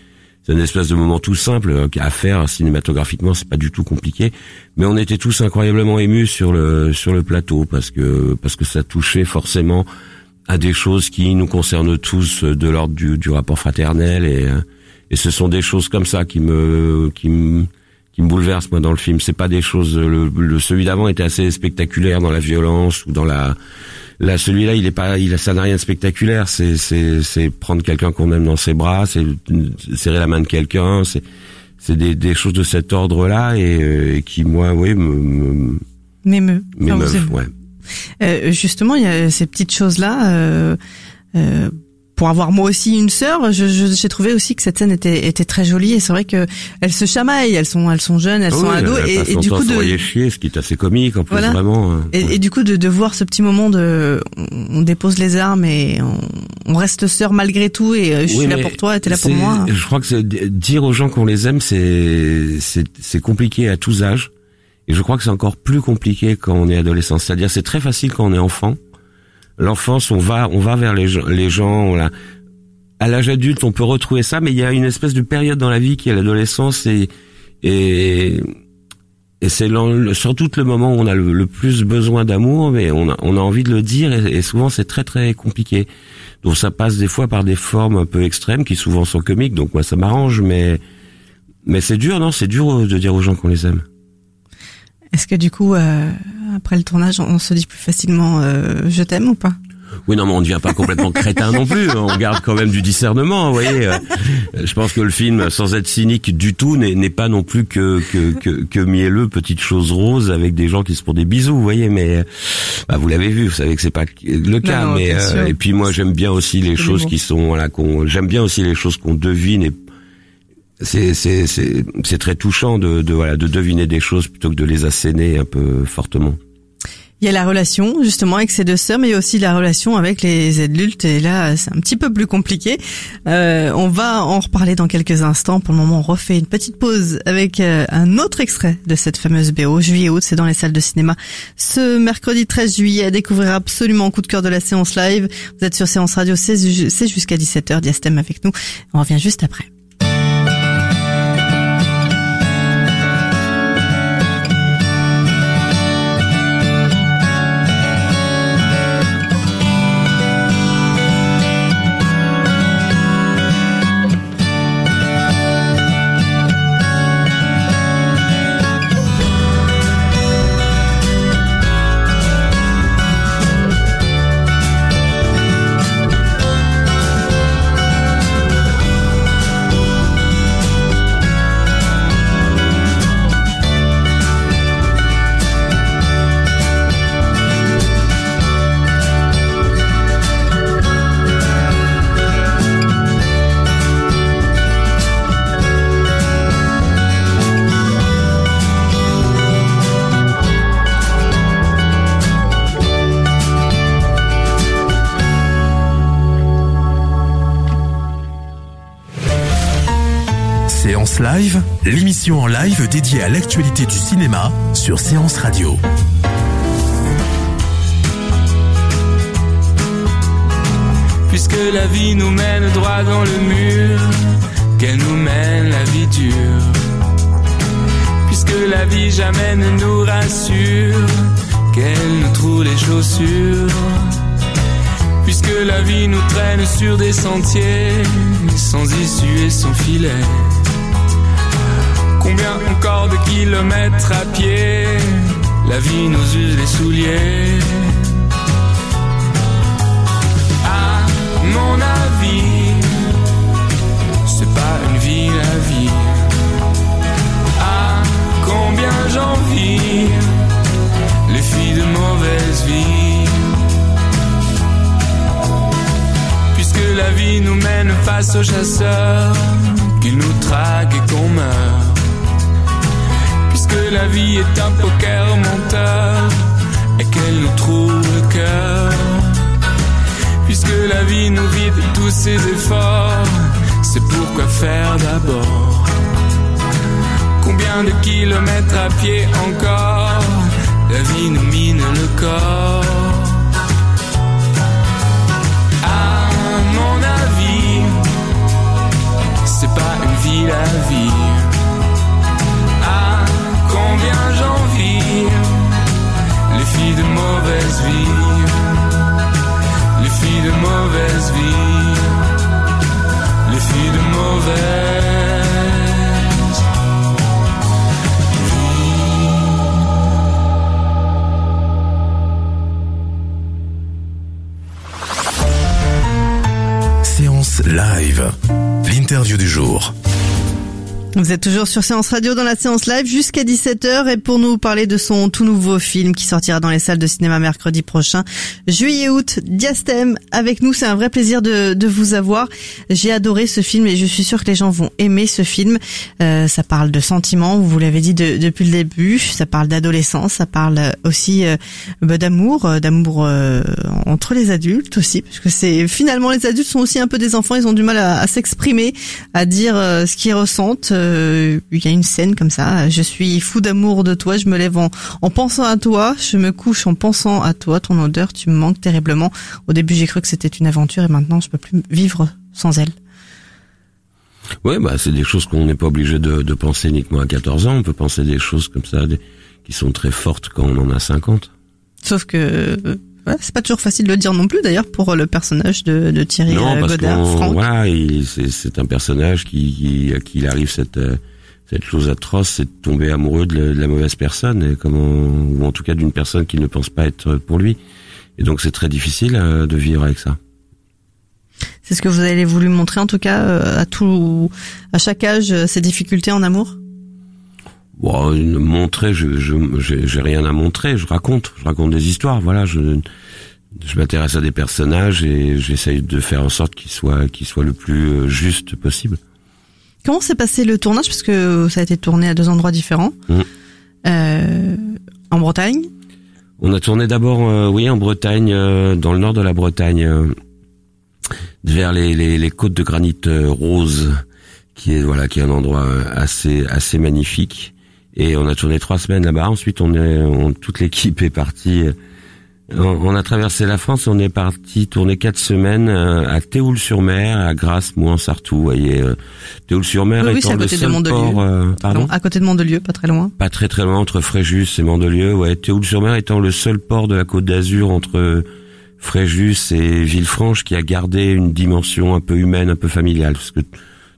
c'est une espèce de moment tout simple euh, à faire cinématographiquement, c'est pas du tout compliqué, mais on était tous incroyablement émus sur le sur le plateau parce que parce que ça touchait forcément à des choses qui nous concernent tous de l'ordre du, du rapport fraternel et et ce sont des choses comme ça qui me qui me qui me bouleversent moi dans le film. C'est pas des choses. Le, le celui d'avant était assez spectaculaire dans la violence ou dans la Là, celui-là, il est pas, il ça n'a rien de spectaculaire. C'est, c'est, c'est prendre quelqu'un qu'on aime dans ses bras, c'est serrer la main de quelqu'un, c'est, c'est des, des choses de cet ordre-là et, euh, qui, moi, oui, me, m'émeut. ouais. Euh, justement, il y a ces petites choses-là. Euh, euh, pour avoir moi aussi une sœur, j'ai je, trouvé aussi que cette scène était, était très jolie et c'est vrai que elles se chamaillent, elles sont elles sont jeunes, elles sont ados et, et du coup de chier, ce qui est assez comique en plus vraiment. Hein. Et, et, du coup de, de voir ce petit moment de on dépose les armes et on, on reste sœurs malgré tout et euh, je suis là pour toi, t'es là pour moi. Je crois que dire aux gens qu'on les aime, c'est c'est c'est compliqué à tous âges et je crois que c'est encore plus compliqué quand on est adolescent. C'est-à-dire c'est très facile quand on est enfant l'enfance, on va, on va vers les, les gens. À l'âge adulte, on peut retrouver ça, mais il y a une espèce de période dans la vie qui est l'adolescence et et, et c'est surtout le moment où on a le, plus besoin d'amour, mais on a, on envie de le dire et, souvent c'est très très compliqué. Donc ça passe des fois par des formes un peu extrêmes qui souvent sont comiques. Donc moi ça m'arrange, mais mais c'est dur, non? C'est dur de dire aux gens qu'on les aime. Est-ce que du coup, euh, après le tournage, on se dit plus facilement euh, je t'aime ou pas? Oui, non, mais on ne devient pas complètement [LAUGHS] crétin non plus. On garde quand même du discernement, vous voyez. Euh, je pense que le film, sans être cynique du tout, n'est pas non plus que, que, que, que mielleux, petite chose rose avec des gens qui se font des bisous, vous voyez. Mais bah, vous l'avez vu, vous savez que c'est pas le cas. mais et puis moi, j'aime bien aussi les choses qui sont voilà, qu'on j'aime bien aussi les choses qu'on devine et c'est très touchant de, de voilà de deviner des choses plutôt que de les asséner un peu fortement. Il y a la relation justement avec ces deux sœurs, mais il y a aussi la relation avec les adultes. Et là, c'est un petit peu plus compliqué. Euh, on va en reparler dans quelques instants. Pour le moment, on refait une petite pause avec euh, un autre extrait de cette fameuse BO. Juillet-août, c'est dans les salles de cinéma. Ce mercredi 13 juillet, à découvrir absolument coup de cœur de la séance live. Vous êtes sur Séance Radio, c'est jusqu'à 17h. Diastème avec nous. On revient juste après. En live dédiée à l'actualité du cinéma sur Séance Radio. Puisque la vie nous mène droit dans le mur, qu'elle nous mène la vie dure. Puisque la vie jamais ne nous rassure, qu'elle nous trouve les chaussures. Puisque la vie nous traîne sur des sentiers, sans issue et sans filet. Combien encore de kilomètres à pied La vie nous use les souliers? À mon avis, c'est pas une vie la vie. À combien j'envie les filles de mauvaise vie. Puisque la vie nous mène face aux chasseurs, qu'ils nous traquent et qu'on meurt la vie est un poker menteur et qu'elle nous trouve le cœur. Puisque la vie nous vide tous ses efforts, c'est pourquoi faire d'abord. Combien de kilomètres à pied encore La vie nous mine le corps. À mon avis, c'est pas une vie vie. Combien j'envie les filles de mauvaise vie. Les filles de mauvaise vie. Les filles de mauvaise Séance live. L'interview du jour. Vous êtes toujours sur Séance Radio dans la séance live jusqu'à 17h et pour nous parler de son tout nouveau film qui sortira dans les salles de cinéma mercredi prochain, juillet-août, Diastème avec nous, c'est un vrai plaisir de, de vous avoir. J'ai adoré ce film et je suis sûre que les gens vont aimer ce film. Euh, ça parle de sentiments, vous l'avez dit de- depuis le début, ça parle d'adolescence, ça parle aussi euh, bah, d'amour, euh, d'amour euh, entre les adultes aussi, parce que c'est finalement les adultes sont aussi un peu des enfants, ils ont du mal à, s'exprimer, à dire euh, ce qu'ils ressentent. Euh, Il y a une scène comme ça, je suis fou d'amour de toi, je me lève en, en pensant à toi, je me couche en pensant à toi, ton odeur, tu me manques terriblement. Au début j'ai cru que c'était une aventure et maintenant je peux plus vivre sans elle. Ouais, bah c'est des choses qu'on n'est pas obligé de, de penser uniquement à 14 ans. On peut penser des choses comme ça, des- qui sont très fortes quand on en a 50. Sauf que euh, ouais, c'est pas toujours facile de le dire non plus d'ailleurs pour le personnage de, de Thierry non, euh, parce Godard, Franck. voilà, il- c'est un personnage qui, qui à qui il arrive cette euh, cette chose atroce, c'est de tomber amoureux de la, de la mauvaise personne, et comment ou en tout cas d'une personne qui ne pense pas être pour lui. Et donc c'est très difficile euh, de vivre avec ça. C'est ce que vous avez voulu montrer en tout cas euh, à tout, à chaque âge, euh, ces difficultés en amour? Bon, montrer, je je j'ai rien à montrer. Je raconte, je raconte des histoires. Voilà, je je m'intéresse à des personnages et j'essaye de faire en sorte qu'ils soient qu'ils soient le plus euh, juste possible. Comment s'est passé le tournage? Parce que ça a été tourné à deux endroits différents. Mhm. Euh, en Bretagne. On a tourné d'abord, euh, oui, en Bretagne, euh, dans le nord de la Bretagne, vers les, les, les côtes de granit rose, qui est voilà, qui est un endroit assez assez magnifique. Et on a tourné trois semaines là-bas. Ensuite, on est, on- toute l'équipe est partie. euh, on, on a traversé la France. On est parti tourner quatre semaines euh, à Théoul-sur-Mer, à Grasse, Mouan, Sartou. Vous voyez, euh, Théoul-sur-Mer Oui, oui, étant c'est à le côté de seul Mandelieu. port. euh, pardon. Non, à côté de Mandelieu, pas très loin. Pas très très loin entre Fréjus et Mandelieu. Ouais, Théoul-sur-Mer étant le seul port de la Côte d'Azur entre Fréjus et Villefranche qui a gardé une dimension un peu humaine, un peu familiale, parce que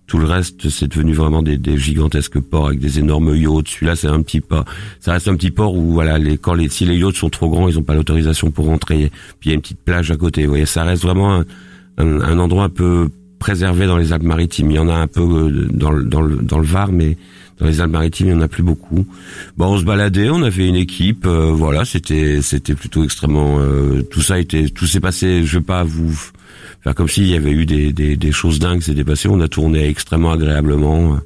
tout le reste c'est devenu vraiment des, des gigantesques ports avec des énormes yachts. Celui-là c'est un petit port, ça reste un petit port où voilà, les, quand les si les yachts sont trop grands, ils n'ont pas l'autorisation pour rentrer. Puis il y a une petite plage à côté. Vous voyez, ça reste vraiment un, un, un endroit un peu préservé dans les Alpes-Maritimes. Il y en a un peu euh, dans le, dans le, dans le Var, mais dans les Alpes-Maritimes, il n'y en a plus beaucoup. Bon, on se baladait, on avait une équipe, euh, voilà, c'était c'était plutôt extrêmement. euh, tout ça était, tout s'est passé. Je vais pas vous faire comme s'il y avait eu des, des, des choses dingues qui s'étaient passées. On a tourné extrêmement agréablement.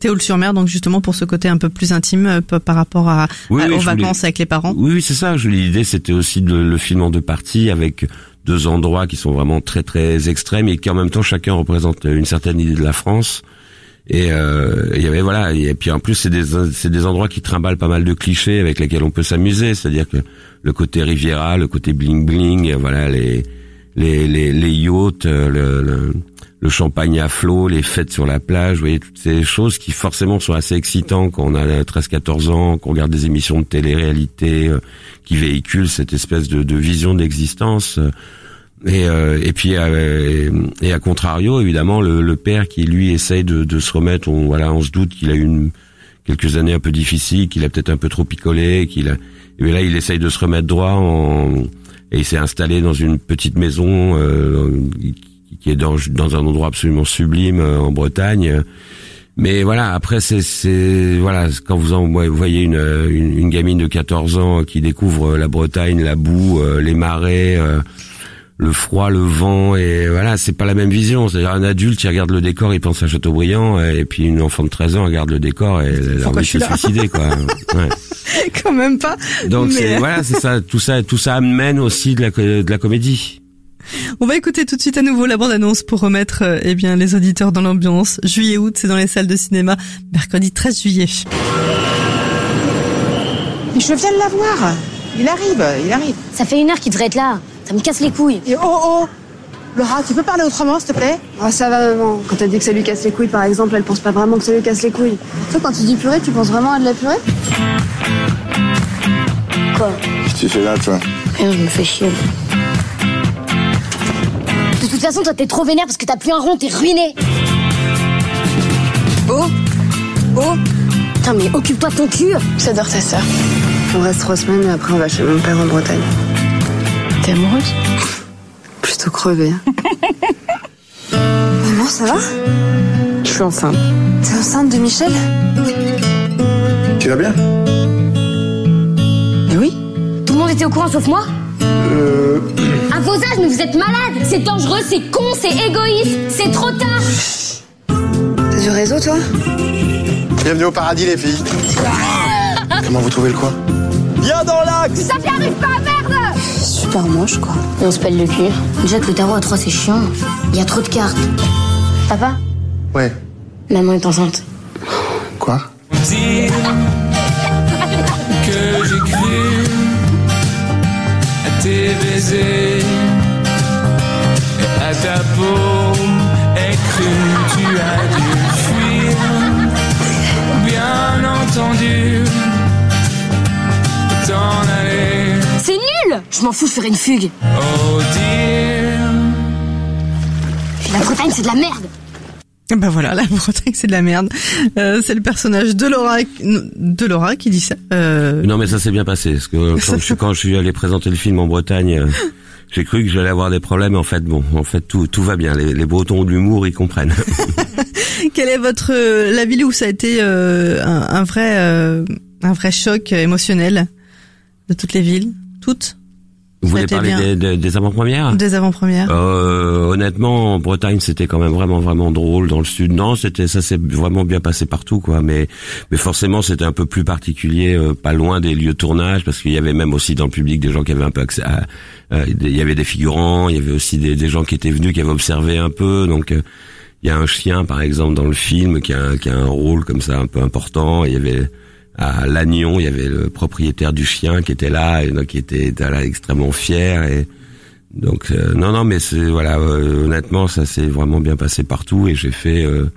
Théoul-sur-Mer, donc justement pour ce côté un peu plus intime euh, par rapport à, Oui, à- oui, aux voulais- vacances avec les parents. Oui, oui, c'est ça. L'idée, c'était aussi de le film en deux parties avec deux endroits qui sont vraiment très très extrêmes et qui en même temps chacun représente une certaine idée de la France. Et euh, il y avait voilà et puis en plus c'est des c'est des endroits qui trimballent pas mal de clichés avec lesquels on peut s'amuser, c'est-à-dire que le côté Riviera, le côté bling bling, et voilà les les les, les yachts, euh, le, le le champagne à flot, les fêtes sur la plage, vous voyez toutes ces choses qui forcément sont assez excitantes quand on a 13-14 ans, qu'on regarde des émissions de télé-réalité euh, qui véhiculent cette espèce de, de vision d'existence. et, euh, et puis euh, et, à contrario, évidemment, le, le père qui lui essaye de, de se remettre, on, voilà, on se doute qu'il a eu une, quelques années un peu difficiles, qu'il a peut-être un peu trop picolé, qu'il a, et là il essaye de se remettre droit en, et il s'est installé dans une petite maison euh, qui- est dans, dans un endroit absolument sublime euh, en Bretagne. Mais voilà, après c'est voilà quand vous en voyez une, une une gamine de 14 ans qui découvre la Bretagne, la boue, euh, les marais, euh, le froid, le vent et voilà, c'est pas la même vision. C'est-à-dire un adulte qui regarde le décor, il pense à Chateaubriand et puis une enfant de 13 ans regarde le décor et elle a envie de se suicider quoi. [LAUGHS] Ouais. [LAUGHS] Quand même pas. Donc Mais, c'est euh, voilà, c'est ça, tout ça, tout ça amène aussi de la de la comédie. On va écouter tout de suite à nouveau la bande-annonce pour remettre euh, eh bien les auditeurs dans l'ambiance. Juillet-août, c'est dans les salles de cinéma, mercredi 13 juillet. Mais je viens de la voir. Il arrive, il arrive. Ça fait une heure qu'il devrait être là. Ça me casse les couilles. Et oh oh Laura, tu peux parler autrement, s'il te plaît? Ah, ça va, maman. Quand elle dit que ça lui casse les couilles, par exemple, elle pense pas vraiment que ça lui casse les couilles. Toi, quand tu dis purée, tu penses vraiment à de la purée? Quoi? Qu'est-ce que tu fais là, toi? Rien, je me fais chier. De toute façon, toi, t'es trop vénère parce que t'as plus un rond, t'es ruiné. Oh Oh Putain, mais occupe-toi de ton cul. J'adore ta sœur. On reste trois semaines et après on va chez mon père en Bretagne. T'es amoureuse Plutôt crevé. Maman, ça va? Je suis enceinte. T'es enceinte de Michel? Tu vas bien? Mais oui. Tout le monde était au courant sauf moi? Euh... À vos âges, mais vous êtes malade. C'est dangereux, c'est con, c'est égoïste, c'est trop tard. T'as du réseau, toi? Bienvenue au paradis, les filles. Comment vous trouvez le coin? Viens dans l'axe Ça n'y arrive pas, merde Super moche, quoi. Et on se pèle le cul. Déjà que le tarot à 3 c'est chiant. Il y a trop de cartes. Papa Ouais. Maman est enceinte. Quoi? Dire que j'ai cru à tes baisers et à ta peau et cru tu as dû fuir. Bien entendu, t'en Je m'en fous, je ferai une fugue. Oh dire. La Bretagne, c'est de la merde Ben voilà, la Bretagne c'est de la merde. Euh, c'est le personnage de Laura, de Laura qui dit ça. Euh, Non mais ça s'est bien passé parce que [LAUGHS] quand je, suis- quand je suis allé présenter le film en Bretagne, euh, j'ai cru que j'allais avoir des problèmes. En fait, bon, en fait tout tout va bien. Les, les Bretons ont de l'humour, ils comprennent. [LAUGHS] Quel est votre euh, la ville où ça a été euh, un, un vrai euh, un vrai choc émotionnel de toutes les villes, toutes? Vous voulez parler des, des, des avant-premières? Des avant-premières. Euh, honnêtement, en Bretagne, c'était quand même vraiment vraiment drôle. Dans le sud, non, c'était ça s'est vraiment bien passé partout, quoi. Mais mais forcément, c'était un peu plus particulier, euh, pas loin des lieux de tournage, parce qu'il y avait même aussi dans le public des gens qui avaient un peu accès. À, euh, il y avait des figurants, il y avait aussi des, des gens qui étaient venus, qui avaient observé un peu. Donc euh, il y a un chien, par exemple, dans le film, qui a un, qui a un rôle comme ça un peu important. Il y avait à Lannion, il y avait le propriétaire du chien qui était là, et donc qui était, était là extrêmement fier et donc euh, non non mais c'est voilà euh, honnêtement ça s'est vraiment bien passé partout et j'ai fait euh,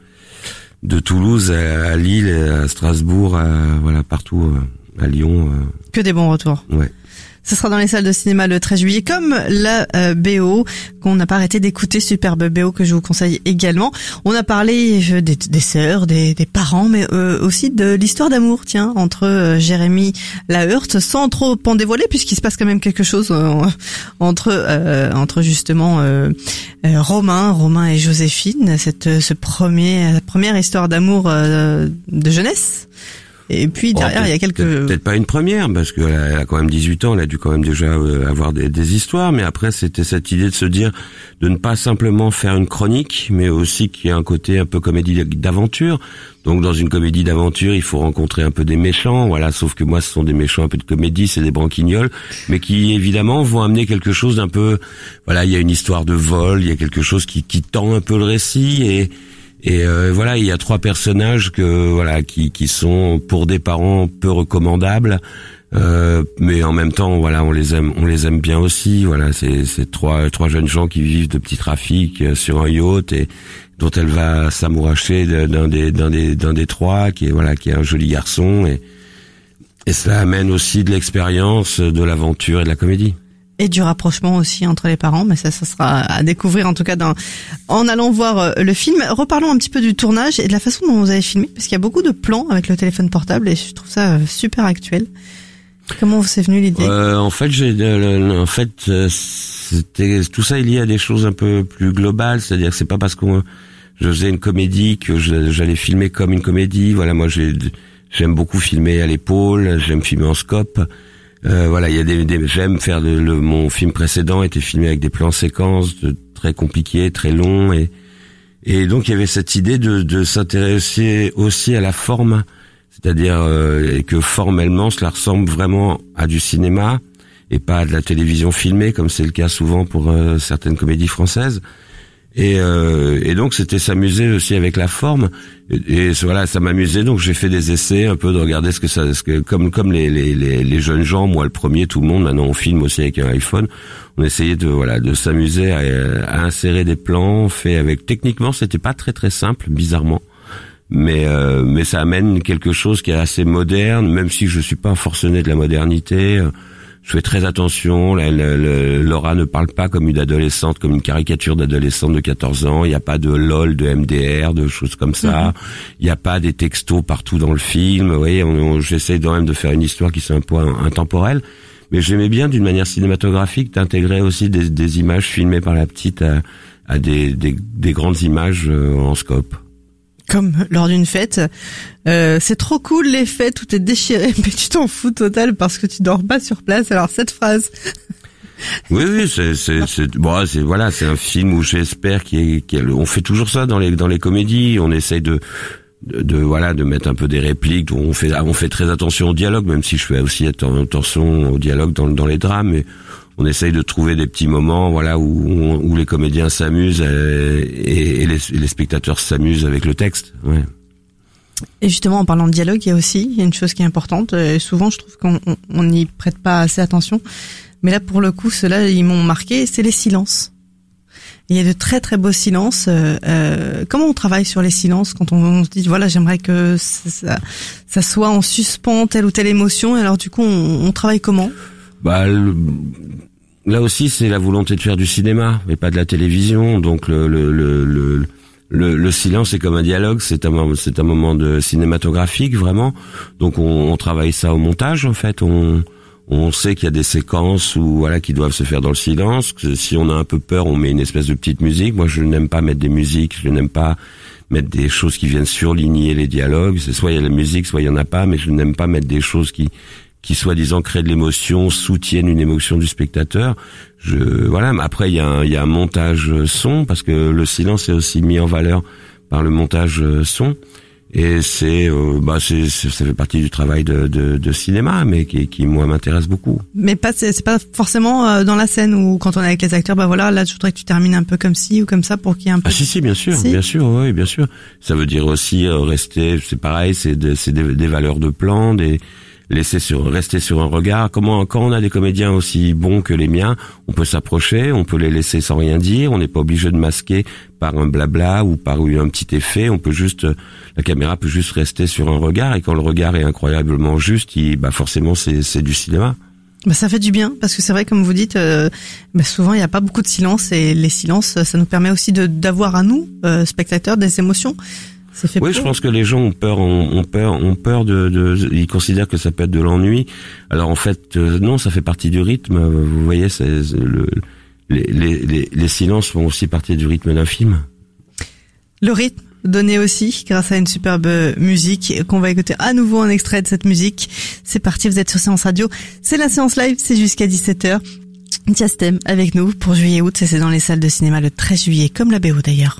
de Toulouse à, à Lille à Strasbourg à, voilà partout euh, à Lyon Que des bons retours. ouais Ce sera dans les salles de cinéma le 13 juillet, comme la euh, BO qu'on n'a pas arrêté d'écouter, superbe BO que je vous conseille également. On a parlé des, sœurs, des, parents, mais euh, aussi de l'histoire d'amour, tiens, entre euh, Jérémy Laheurte, sans trop en dévoiler, puisqu'il se passe quand même quelque chose entre entre justement Romain, Romain et Joséphine, cette ce premier première histoire d'amour de jeunesse. Et puis derrière, il y a quelques peut-être pas une première parce qu'elle a, elle a quand même 18 ans, elle a dû quand même déjà euh, avoir des, des histoires, mais après c'était cette idée de se dire de ne pas simplement faire une chronique, mais aussi qu'il y a un côté un peu comédie d'aventure. Donc dans une comédie d'aventure, il faut rencontrer un peu des méchants, voilà. Sauf que moi, ce sont des méchants un peu de comédie, c'est des branquignoles, mais qui évidemment vont amener quelque chose d'un peu, voilà, il y a une histoire de vol, il y a quelque chose qui, qui tend un peu le récit et et euh, voilà, il y a trois personnages que voilà qui qui sont pour des parents peu recommandables, euh, mais en même temps voilà on les aime on les aime bien aussi. Voilà, c'est trois trois jeunes gens qui vivent de petits trafics euh, sur un yacht et dont elle va s'amouracher d'un des d'un des d'un des trois qui est voilà qui est un joli garçon et et cela amène aussi de l'expérience, de l'aventure et de la comédie. Et du rapprochement aussi entre les parents, mais ça, ça sera à découvrir en tout cas dans, en allant voir euh, le film. Reparlons un petit peu du tournage et de la façon dont vous avez filmé, parce qu'il y a beaucoup de plans avec le téléphone portable et je trouve ça euh, super actuel. Comment vous est venue l'idée? Euh, en fait, j'ai, en fait, euh, c'était tout ça est lié à des choses un peu plus globales, c'est-à-dire que c'est pas parce que je faisais une comédie que j'allais filmer comme une comédie. Voilà, moi, j'ai, j'aime beaucoup filmer à l'épaule, j'aime filmer en scope. Euh, voilà, il y a des, des- j'aime faire de, le, mon film précédent était filmé avec des plans séquences de, très compliqués, très longs et et donc il y avait cette idée de, de s'intéresser aussi à la forme, c'est-à-dire euh, que formellement cela ressemble vraiment à du cinéma et pas à de la télévision filmée comme c'est le cas souvent pour euh, certaines comédies françaises. Et, euh, et donc c'était s'amuser aussi avec la forme. Et, voilà, ça m'amusait. Donc j'ai fait des essais, un peu de regarder ce que ça, ce que comme comme les, les, les, les jeunes gens, moi le premier, tout le monde. Maintenant on filme aussi avec un iPhone. On essayait de voilà de s'amuser à, à, insérer des plans faits avec. Techniquement, c'était pas très très simple, bizarrement. Mais euh, mais ça amène quelque chose qui est assez moderne, même si je suis pas forcené de la modernité je fais très attention. Laura ne parle pas comme une adolescente, comme une caricature d'adolescente de 14 ans. Il n'y a pas de lol, de MDR, de choses comme ça. Mhm. Il n'y a pas des textos partout dans le film. Vous voyez, j'essaie quand même de faire une histoire qui soit un peu intemporelle. Mais j'aimais bien, d'une manière cinématographique, d'intégrer aussi des, images filmées par la petite à, des, des grandes images euh, en scope comme lors d'une fête. Euh, c'est trop cool les fêtes, tout est déchiré, [LAUGHS] mais tu t'en fous total parce que tu dors pas sur place. Alors cette phrase. oui, oui, c'est, c'est, c'est, bon, c'est voilà, c'est un film où j'espère qu'il on fait toujours ça dans les dans les comédies, on essaye de, de, voilà de mettre un peu des répliques, on fait on fait très attention au dialogue, même si je fais aussi attention au dialogue dans dans les drames, mais on essaye de trouver des petits moments, voilà, où, où les comédiens s'amusent euh, et, et, les, les, spectateurs s'amusent avec le texte. Ouais. Et justement, en parlant de dialogue, il y a aussi une chose qui est importante. Et souvent, je trouve qu'on n'y prête pas assez attention. Mais là, pour le coup, ceux-là, ils m'ont marqué. C'est les silences. Il y a de très très beaux silences. Euh, euh comment on travaille sur les silences quand on, se dit voilà j'aimerais que ça, ça, soit en suspens telle ou telle émotion. Et alors du coup on, on travaille comment? Bah là aussi, c'est la volonté de faire du cinéma, mais pas de la télévision. Donc le le le, le, le, silence est comme un dialogue, c'est un c'est un moment de cinématographique vraiment. Donc on, on, travaille ça au montage en fait. On on sait qu'il y a des séquences où voilà qui doivent se faire dans le silence. Si on a un peu peur, on met une espèce de petite musique. Moi, je n'aime pas mettre des musiques. Je n'aime pas mettre des choses qui viennent surligner les dialogues. C'est soit il y a la musique, soit il y en a pas. Mais je n'aime pas mettre des choses qui qui soi-disant créent de l'émotion, soutiennent une émotion du spectateur. Je voilà. Mais après, il y a un, il y a un montage son parce que le silence est aussi mis en valeur par le montage son. Et c'est, euh, bah, c'est, ça fait partie du travail de, de, de cinéma, mais qui, qui moi m'intéresse beaucoup. Mais pas, c'est pas forcément euh, dans la scène où quand on est avec les acteurs, bah voilà, là je voudrais que tu termines un peu comme ci ou comme ça pour qu'il y ait un peu. Ah si si, bien sûr, bien sûr, oui, bien sûr. Ça veut dire aussi euh, rester, c'est pareil, c'est c'est des, des, valeurs de plan, des laisser sur rester sur un regard. Comment quand on a des comédiens aussi bons que les miens, on peut s'approcher, on peut les laisser sans rien dire. On n'est pas obligé de masquer par un blabla ou par un petit effet. On peut juste la caméra peut juste rester sur un regard et quand le regard est incroyablement juste, il, bah forcément c'est du cinéma. Bah ça fait du bien parce que c'est vrai comme vous dites, euh, bah souvent il n'y a pas beaucoup de silence et les silences ça nous permet aussi d'avoir à nous euh, spectateurs des émotions oui, je pense que les gens ont peur, ont, peur, ont peur de, de, ils considèrent que ça peut être de l'ennui. Alors en fait, euh, non, ça fait partie du rythme. Vous voyez, c'est le, les, les, les, silences font aussi partie du rythme d'un film. Le rythme donné aussi grâce à une superbe musique qu'on va écouter à nouveau un extrait de cette musique. C'est parti, vous êtes sur Séance Radio. C'est la séance live, c'est jusqu'à 17h. Tiastem avec nous pour juillet-août, c'est dans les salles de cinéma le 13 juillet, comme la BO d'ailleurs.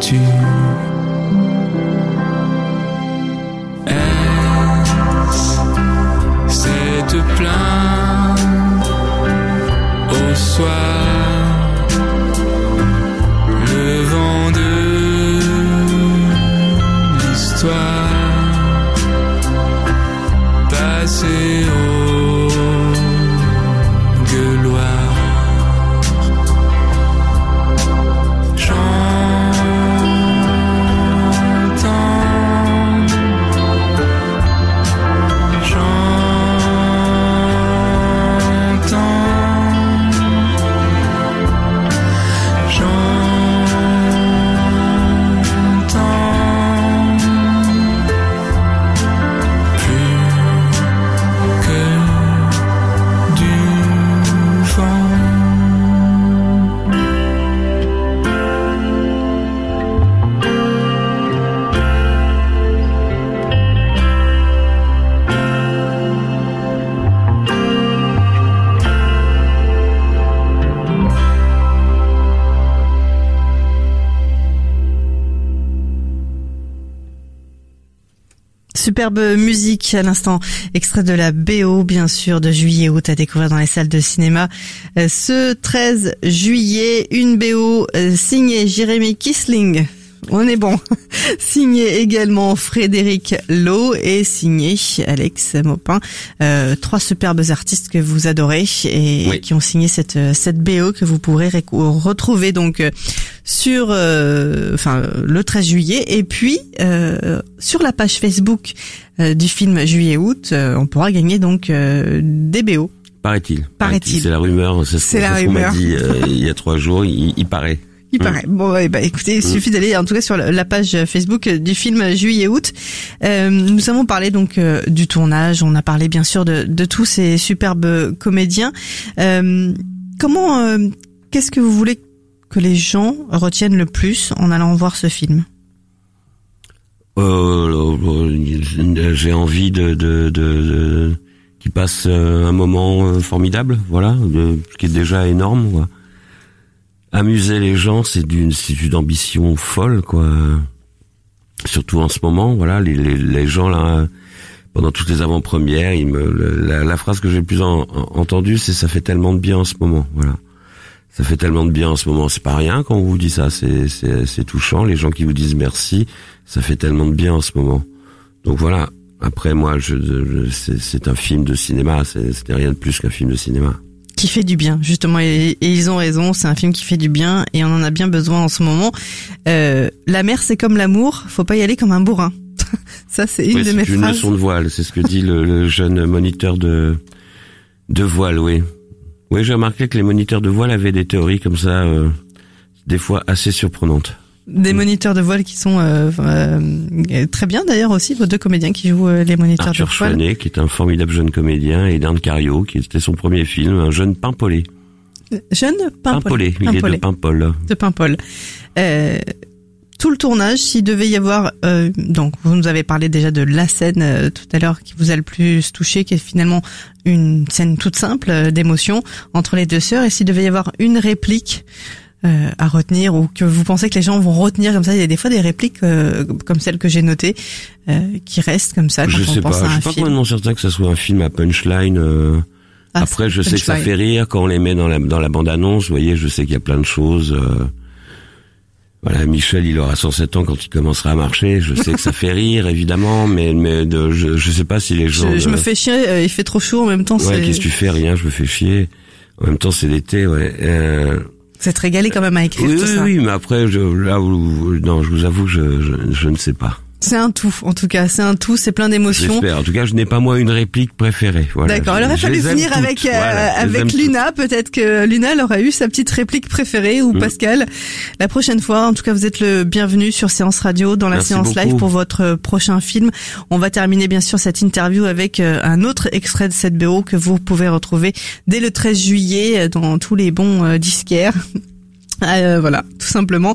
句。Superbe musique à l'instant, extrait de la BO bien sûr de juillet août à découvrir dans les salles de cinéma. Euh, ce 13 juillet, une BO euh, signée Jérémy Kisling, on est bon. [LAUGHS] signé également Frédéric Lowe et signé Alex Maupin. Euh, trois superbes artistes que vous adorez et qui ont signé cette cette BO que vous pourrez retrouver donc euh, sur euh, enfin le 13 juillet et puis sur la page Facebook du film Juillet août, on pourra gagner donc des BO. Paraît-il. Paraît-il. c'est la rumeur. C'est la rumeur. dit il y a trois jours. il paraît. Il paraît. Bon, bah, écoutez, il mm. suffit d'aller en tout cas sur la page Facebook du film Juillet-août. Euh, nous avons parlé donc euh, du tournage, on a parlé bien sûr de, de tous ces superbes comédiens. Euh, comment, euh, qu'est-ce que vous voulez que les gens retiennent le plus en allant voir ce film? J'ai envie de, de, de, de qu'ils passent un moment formidable, voilà, de, ce qui est déjà énorme. Quoi amuser les gens, c'est d'une c'est d'une ambition folle, quoi. Surtout en ce moment, voilà, les, les, les gens là, pendant toutes les avant-premières, il me, la, la, phrase que j'ai le plus entendue, c'est ça fait tellement de bien en ce moment, voilà. Ça fait tellement de bien en ce moment, c'est pas rien quand on vous dit ça, c'est c'est touchant. Les gens qui vous disent merci, ça fait tellement de bien en ce moment. Donc voilà. Après moi, je, je c'est un film de cinéma, c'était rien de plus qu'un film de cinéma qui fait du bien justement. Et, ils ont raison c'est un film qui fait du bien et on en a bien besoin en ce moment. Euh, la mer c'est comme l'amour. Faut pas y aller comme un bourrin. [LAUGHS] Ça c'est une de mes phrases. une leçon de voile c'est ce que dit le, jeune moniteur de De voile, oui. Oui, j'ai remarqué que les moniteurs de voile avaient des théories comme ça, euh, des fois assez surprenantes. Des moniteurs de voile qui sont euh, euh, très bien d'ailleurs aussi, vos deux comédiens qui jouent euh, les moniteurs Arthur de voile. Chouanet, qui est un formidable jeune comédien, et Dan Cario, qui était son premier film, un jeune pimpolé. Jeune Pimpolé. Pimpolé, il est de Paimpol. de Paimpol. Euh, tout le tournage, s'il devait y avoir, euh, donc vous nous avez parlé déjà de la scène euh, tout à l'heure qui vous a le plus touché, qui est finalement une scène toute simple euh, d'émotion entre les deux sœurs, et s'il devait y avoir une réplique euh, à retenir ou que vous pensez que les gens vont retenir comme ça, il y a des fois des répliques euh, comme celle que j'ai notée euh, qui restent comme ça quand Je on sais pas, pense à je suis pas film. complètement certain que ça soit un film à punchline. euh, Ah, Après, je sais que ça fait rire quand on les met dans la dans la bande annonce. Vous voyez, je sais qu'il y a plein de choses. euh, Voilà, Michel, il aura 107 ans quand il commencera à marcher. Je sais que ça fait rire, évidemment, mais mais de, je je sais pas si les gens. Je, me fais chier, euh, il fait trop chaud en même temps. Ouais, qu'est-ce que tu fais? Rien, je me fais chier. En même temps, c'est l'été, ouais. Euh... Vous êtes régalé quand même à écrire Oui, tout oui, ça. oui, mais après, je, là, où- non, je vous avoue, je, je, je ne sais pas. C'est un tout, en tout cas, c'est un tout, c'est plein d'émotions. J'espère. En tout cas, je n'ai pas moi une réplique préférée. Voilà. D'accord, il aurait fallu toutes. avec euh, Voilà, avec. Luna, peut-être que Luna elle aurait eu sa petite réplique préférée ou Mm. Pascal. La prochaine fois, en tout cas, vous êtes le bienvenu sur Séance Radio dans la Merci séance live pour votre euh, prochain film. On va terminer bien sûr cette interview avec euh, un autre extrait de cette BO que vous pouvez retrouver dès le 13 juillet euh, dans tous les bons disquaires. [LAUGHS] Euh, voilà, tout simplement.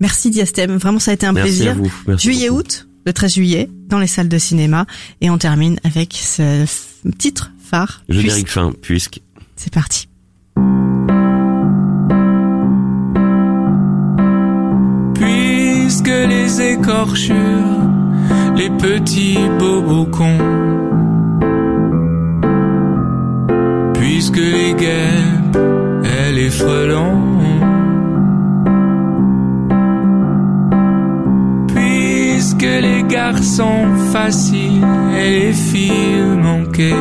Merci Diastème, vraiment ça a été un Merci plaisir. à vous. Merci Juillet beaucoup. août, le 13 juillet, dans les salles de cinéma et on termine avec ce titre phare. Générique fin, puisque. C'est parti. Puisque les écorchures, les petits bobos cons, puisque les guêpes et les frelons, puisque les garçons faciles et les filles manquées,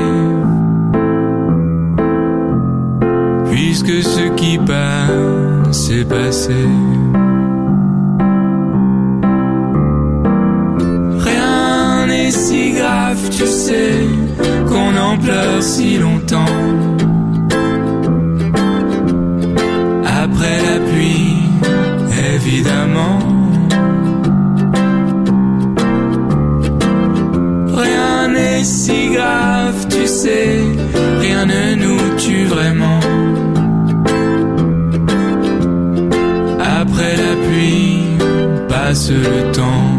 puisque ce qui passe est passé. Rien n'est si grave, tu sais, qu'on en pleure si longtemps. Après la pluie, évidemment. Rien ne nous tue vraiment. Après la pluie, passe le temps.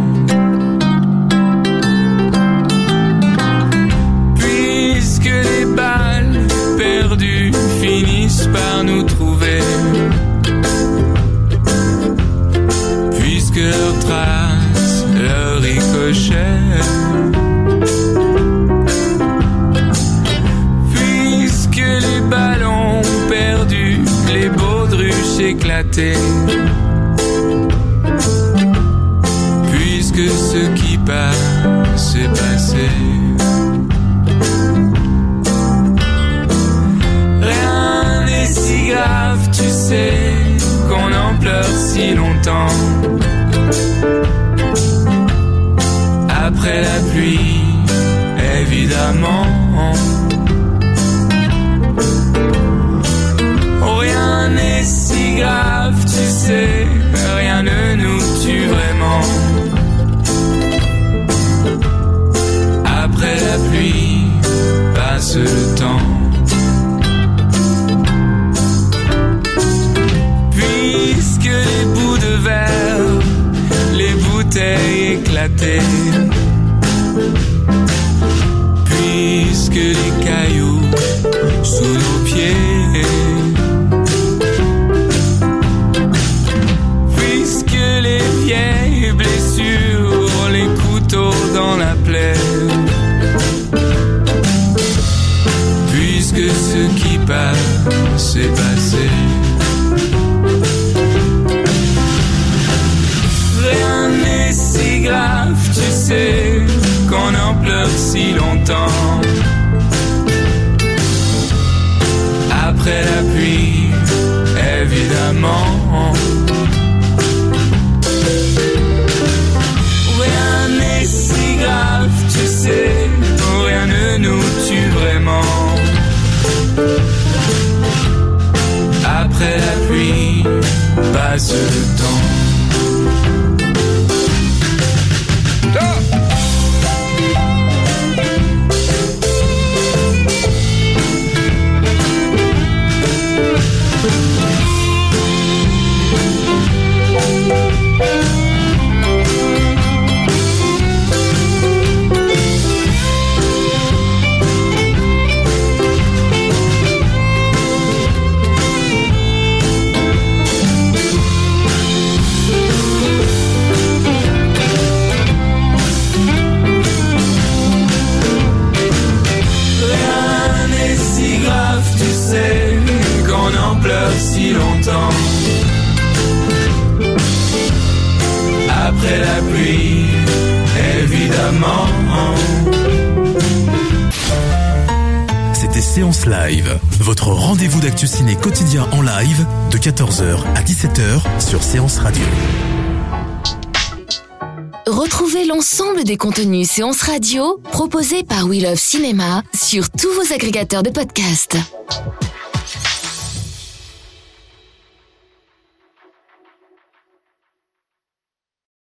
Si puisque ce qui passe est passé. Rien n'est si grave, tu sais, qu'on en pleure si longtemps. Après la pluie, évidemment. Passe Séance Live, votre rendez-vous d'actu ciné quotidien en live de 14h à 17h sur Séance Radio. Retrouvez l'ensemble des contenus séances radio proposés par We Love Cinéma sur tous vos agrégateurs de podcasts.